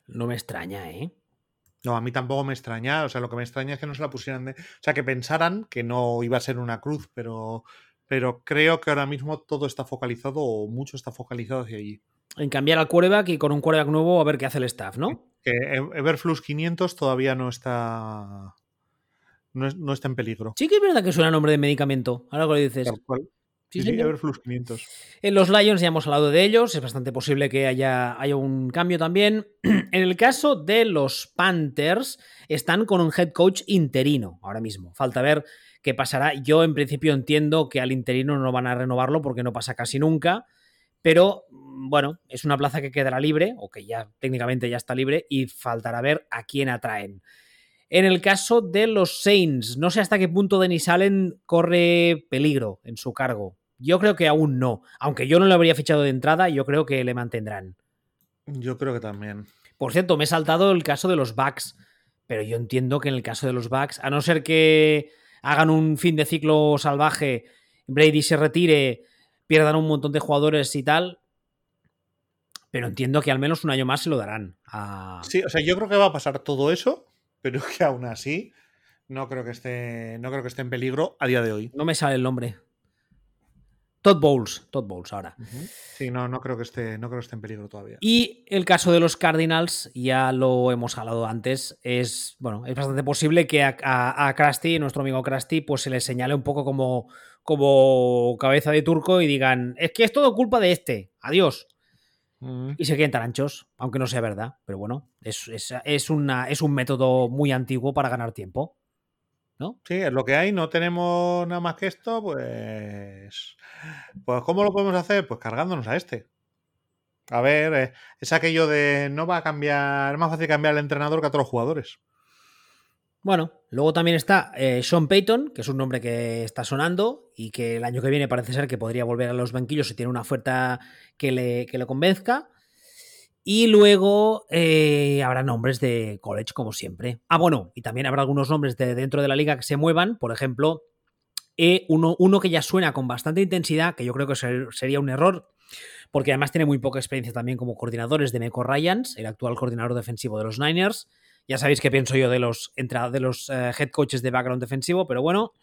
No me extraña, ¿eh? No, a mí tampoco me extraña. O sea, lo que me extraña es que no se la pusieran de. O sea, que pensaran que no iba a ser una cruz, pero pero creo que ahora mismo todo está focalizado o mucho está focalizado hacia allí. En cambiar al quarterback y con un quarterback nuevo a ver qué hace el staff, ¿no? Que Everflux 500 todavía no está no, está en peligro. Sí que es verdad que suena nombre de medicamento, ahora que lo dices. Sí, sí, Everflux 500. En los Lions ya hemos hablado de ellos, es bastante posible que haya, haya un cambio también. <clears throat> En el caso de los Panthers, están con un head coach interino ahora mismo. Falta ver qué pasará. Yo en principio entiendo que al interino no van a renovarlo porque no pasa casi nunca, pero mm, bueno, es una plaza que quedará libre o que ya técnicamente ya está libre y faltará ver a quién atraen. En el caso de los Saints, no sé hasta qué punto Denis Allen corre peligro en su cargo. Yo creo que aún no. Aunque yo no lo habría fichado de entrada, yo creo que le mantendrán. Yo creo que también. Por cierto, me he saltado el caso de los Bucks. Pero yo entiendo que en el caso de los Bucks, a no ser que hagan un fin de ciclo salvaje, Brady se retire, pierdan un montón de jugadores y tal. Pero entiendo que al menos un año más se lo darán. A... Sí, o sea, yo creo que va a pasar todo eso, pero <laughs> que aún así no creo que esté, no creo que esté en peligro a día de hoy. No me sale el nombre. Todd Bowles, Todd Bowles ahora. Sí, no, no creo que esté, no creo que esté en peligro todavía. Y el caso de los Cardinals, ya lo hemos hablado antes, es bueno, es bastante posible que a, a, Krusty, nuestro amigo Krusty, pues se le señale un poco como, como cabeza de turco y digan, es que es todo culpa de este, adiós. Y se queden tan anchos, aunque no sea verdad, pero bueno, es, es, es, una, es un método muy antiguo para ganar tiempo. ¿no? Sí, es lo que hay, no tenemos nada más que esto, pues. Pues, ¿cómo lo podemos hacer? Pues cargándonos a este. A ver, eh, es aquello de no va a cambiar, es más fácil cambiar el entrenador que a todos los jugadores. Bueno, luego también está eh, Sean Payton, que es un nombre que está sonando y que el año que viene parece ser que podría volver a los banquillos si tiene una oferta que le, que convenzca. Y luego eh, habrá nombres de college, como siempre. Ah, bueno, y también habrá algunos nombres de dentro de la liga que se muevan. Por ejemplo, eh, uno, uno, que ya suena con bastante intensidad, que yo creo que sería un error, porque además tiene muy poca experiencia también como coordinadores de Meco Ryans, el actual coordinador defensivo de los Niners. Ya sabéis qué pienso yo de los, de los uh, head coaches de background defensivo, pero bueno,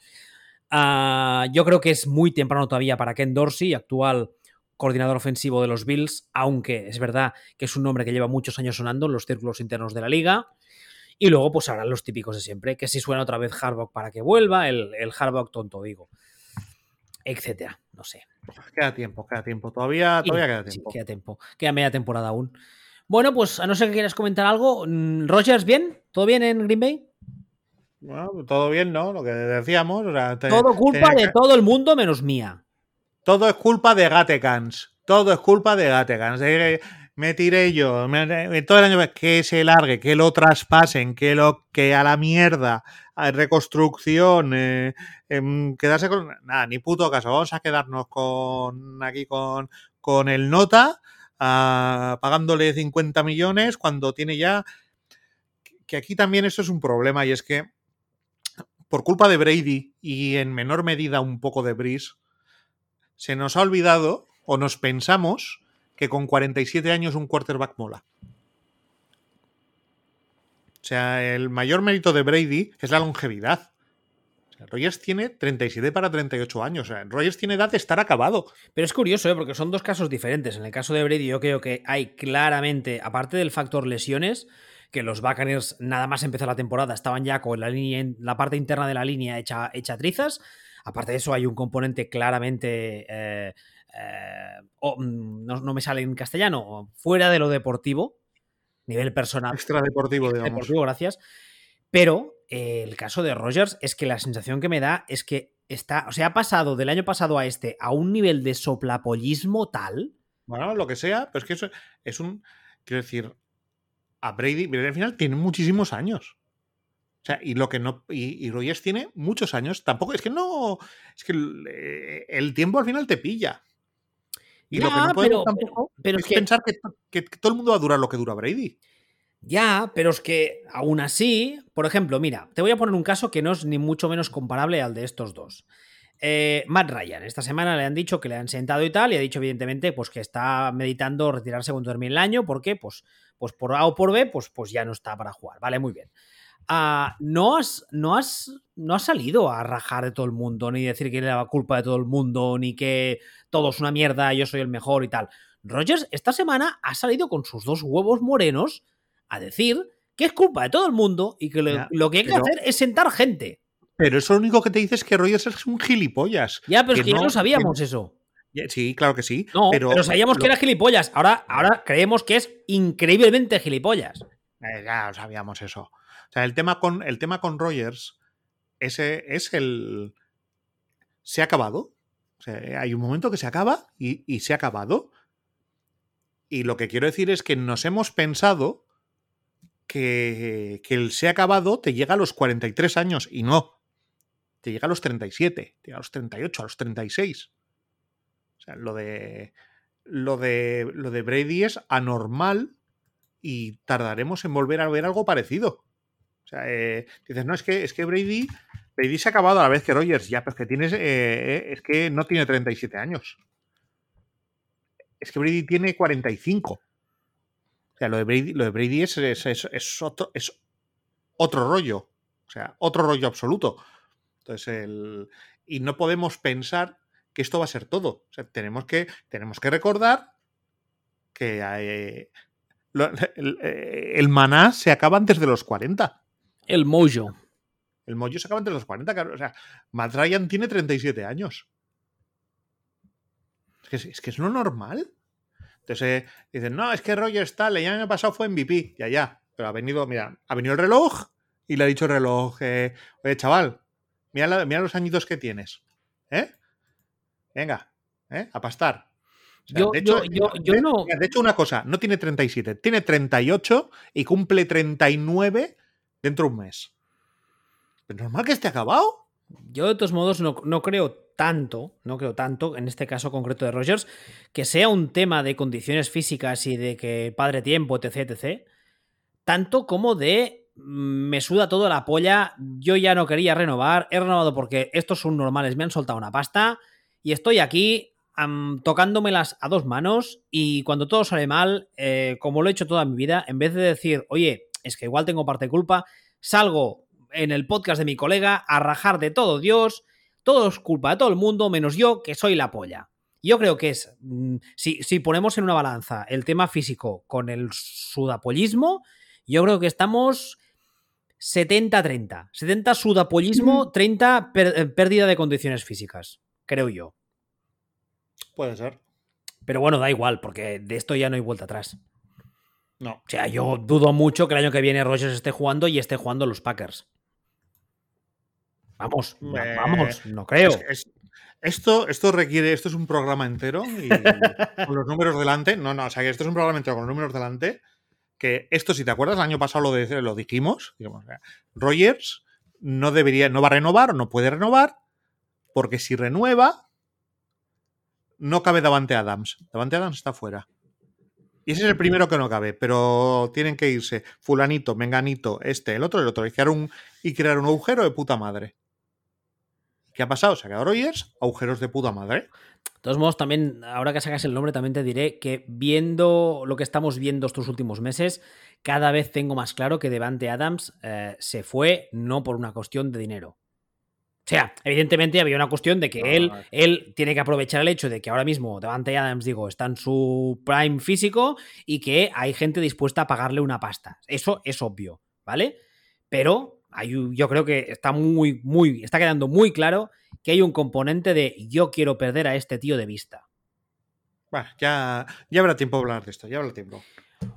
uh, yo creo que es muy temprano todavía para Ken Dorsey, actual coordinador ofensivo de los Bills, aunque es verdad que es un nombre que lleva muchos años sonando en los círculos internos de la liga. Y luego, pues habrán los típicos de siempre, que si suena otra vez Harbaugh para que vuelva, el, el Harbaugh tonto, digo, etcétera. No sé. Queda tiempo, queda tiempo. Todavía, todavía queda tiempo. Sí, queda tiempo. Queda media temporada aún. Bueno, pues a no ser que quieras comentar algo, mm, Rogers, ¿bien? ¿Todo bien en Green Bay? Bueno, todo bien, ¿no? Lo que decíamos. O sea, te, todo culpa de todo el mundo menos mía. Todo es culpa de Gatekans. Todo es culpa de Gatekans. Me tiré yo todo el año que se largue, que lo traspasen, que lo que a la mierda, a reconstrucción, eh, eh, quedarse con nada, ni puto caso. Vamos a quedarnos con aquí con, con el nota, pagándole 50 millones cuando tiene ya que aquí también esto es un problema y es que por culpa de Brady y en menor medida un poco de Brice, se nos ha olvidado o nos pensamos que con 47 años un quarterback mola. O sea, el mayor mérito de Brady es la longevidad. Rogers tiene 37 para 38 años. O sea, Rogers tiene edad de estar acabado. Pero es curioso, ¿eh? porque son dos casos diferentes. En el caso de Brady, yo creo que hay claramente, aparte del factor lesiones, que los Buccaneers, nada más empezar la temporada, estaban ya con la, línea, la parte interna de la línea hecha, hecha trizas. Aparte de eso, hay un componente claramente eh, eh, mm, no, me sale en castellano, fuera de lo deportivo, nivel personal. Extra deportivo, digamos. Deportivo, gracias. Pero el caso de Rogers es que la sensación que me da es que está, o sea, ha pasado del año pasado a este a un nivel de soplapollismo tal. Bueno, lo que sea, pero es que eso es un, quiero decir, a Brady, Brady al final tiene muchísimos años. O sea, y lo que no. Y, y Rogers tiene muchos años. Tampoco. Es que no. Es que el, eh, tiempo al final te pilla. Y lo que no podemos tampoco pero, es, pensar que, que, todo el mundo va a durar lo que dura Brady. Ya, pero es que aún así, por ejemplo, mira, te voy a poner un caso que no es ni mucho menos comparable al de estos dos. Eh, Matt Ryan, esta semana le han dicho que le han sentado y tal, y ha dicho evidentemente pues que está meditando retirarse cuando termine el año, porque pues, pues por A o por B, pues, pues ya no está para jugar. Vale, muy bien. Ah, no, has, no, has, no has salido a rajar de todo el mundo, ni decir que era la culpa de todo el mundo, ni que todo es una mierda, yo soy el mejor y tal. Rogers esta semana ha salido con sus dos huevos morenos a decir que es culpa de todo el mundo y que lo, que hay que hacer es sentar gente. Pero eso lo único que te dice es que Rogers es un gilipollas. Ya, pero es que ya no sabíamos eso. Sí, claro que sí. No, pero, sabíamos que era gilipollas. Ahora, ahora creemos que es increíblemente gilipollas. Eh, ya sabíamos eso. O sea, el tema con, el tema con Rogers ese es el. Se ha acabado. O sea, hay un momento que se acaba y, y se ha acabado. Y lo que quiero decir es que nos hemos pensado que, el se ha acabado te llega a los 43 años y no. Te llega a los 37, te llega a los 38, a los 36. O sea, lo de, lo de, lo de Brady es anormal y tardaremos en volver a ver algo parecido. O sea, eh, dices, no, es que, es que Brady, Brady se ha acabado a la vez que Rogers, ya, pero es que tienes, eh, es que no tiene 37 años. Es que Brady tiene 45 sea, lo de Brady, lo de Brady es, es, otro, es otro rollo. O sea, otro rollo absoluto. Entonces, el, y no podemos pensar que esto va a ser todo. O sea, tenemos que, tenemos que recordar que eh, el, maná se acaba antes de los 40. El mojo. El mojo se acaba antes de los 40. O sea, Matt Ryan tiene 37 años. Es que es, que es lo normal. Entonces eh, dicen, no, es que Roger está, el año pasado fue MVP, ya, ya. Pero ha venido, mira, ha venido el reloj y le ha dicho el reloj, eh, oye, chaval, mira, mira, los añitos que tienes. ¿Eh? Venga, ¿eh? A pastar. yo, de, hecho, yo, yo, no... de hecho, una cosa, no tiene 37, tiene 38 y cumple 39 dentro de un mes. ¿Es normal que esté acabado? Yo, de todos modos, no, no creo tanto, no creo tanto, en este caso concreto de Rogers, que sea un tema de condiciones físicas y de que padre tiempo, etc, etc, tanto como de mm, me suda todo la polla, yo ya no quería renovar, he renovado porque estos son normales, me han soltado una pasta y estoy aquí tocándomelas a dos manos y cuando todo sale mal, eh, como lo he hecho toda mi vida, en vez de decir, oye, es que igual tengo parte de culpa, salgo en el podcast de mi colega a rajar de todo Dios, todo es culpa de todo el mundo, menos yo, que soy la polla. Yo creo que es, mm, si, si ponemos en una balanza el tema físico con el sudapollismo, yo creo que estamos 70-30. 70 sudapollismo, 30 eh, pérdida de condiciones físicas, creo yo. Puede ser. Pero bueno, da igual, porque de esto ya no hay vuelta atrás. No. O sea, yo dudo mucho que el año que viene Rogers esté jugando y esté jugando los Packers. Vamos, vamos, no creo. esto, esto requiere, esto es un programa entero y <laughs> con los números delante. No, no, o sea que esto es un programa entero con los números delante. Que esto, si te acuerdas, el año pasado lo, lo dijimos. Digamos, Rogers no debería, no va a renovar o no puede renovar, porque si renueva, no cabe Davante Adams. Davante Adams está fuera. Y ese es el primero que no cabe, pero tienen que irse fulanito, menganito, este, el otro, el otro, y crear un, y crear un agujero de puta madre. ¿Qué ha pasado? Se ha quedado Rogers, agujeros de puta madre. De todos modos, también, ahora que sacas el nombre, también te diré que viendo lo que estamos viendo estos últimos meses, cada vez tengo más claro que Devante Adams eh, se fue no por una cuestión de dinero. O sea, evidentemente había una cuestión de que él, él tiene que aprovechar el hecho de que ahora mismo Devante Adams, digo, está en su prime físico y que hay gente dispuesta a pagarle una pasta. Eso es obvio, ¿vale? Pero yo creo que está muy, muy, está quedando muy claro que hay un componente de yo quiero perder a este tío de vista. ya, ya habrá tiempo de hablar de esto, ya habrá tiempo.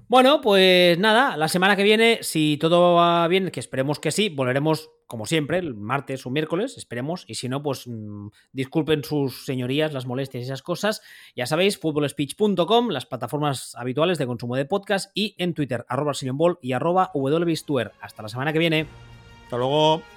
Bueno, pues nada, la semana que viene, si todo va bien, que esperemos que sí, volveremos como siempre, el martes o miércoles, esperemos, y si no, pues mmm, disculpen sus señorías las molestias y esas cosas. Ya sabéis, footballspeech.com, las plataformas habituales de consumo de podcast y en Twitter, arroba y arroba Hasta la semana que viene. Hasta luego.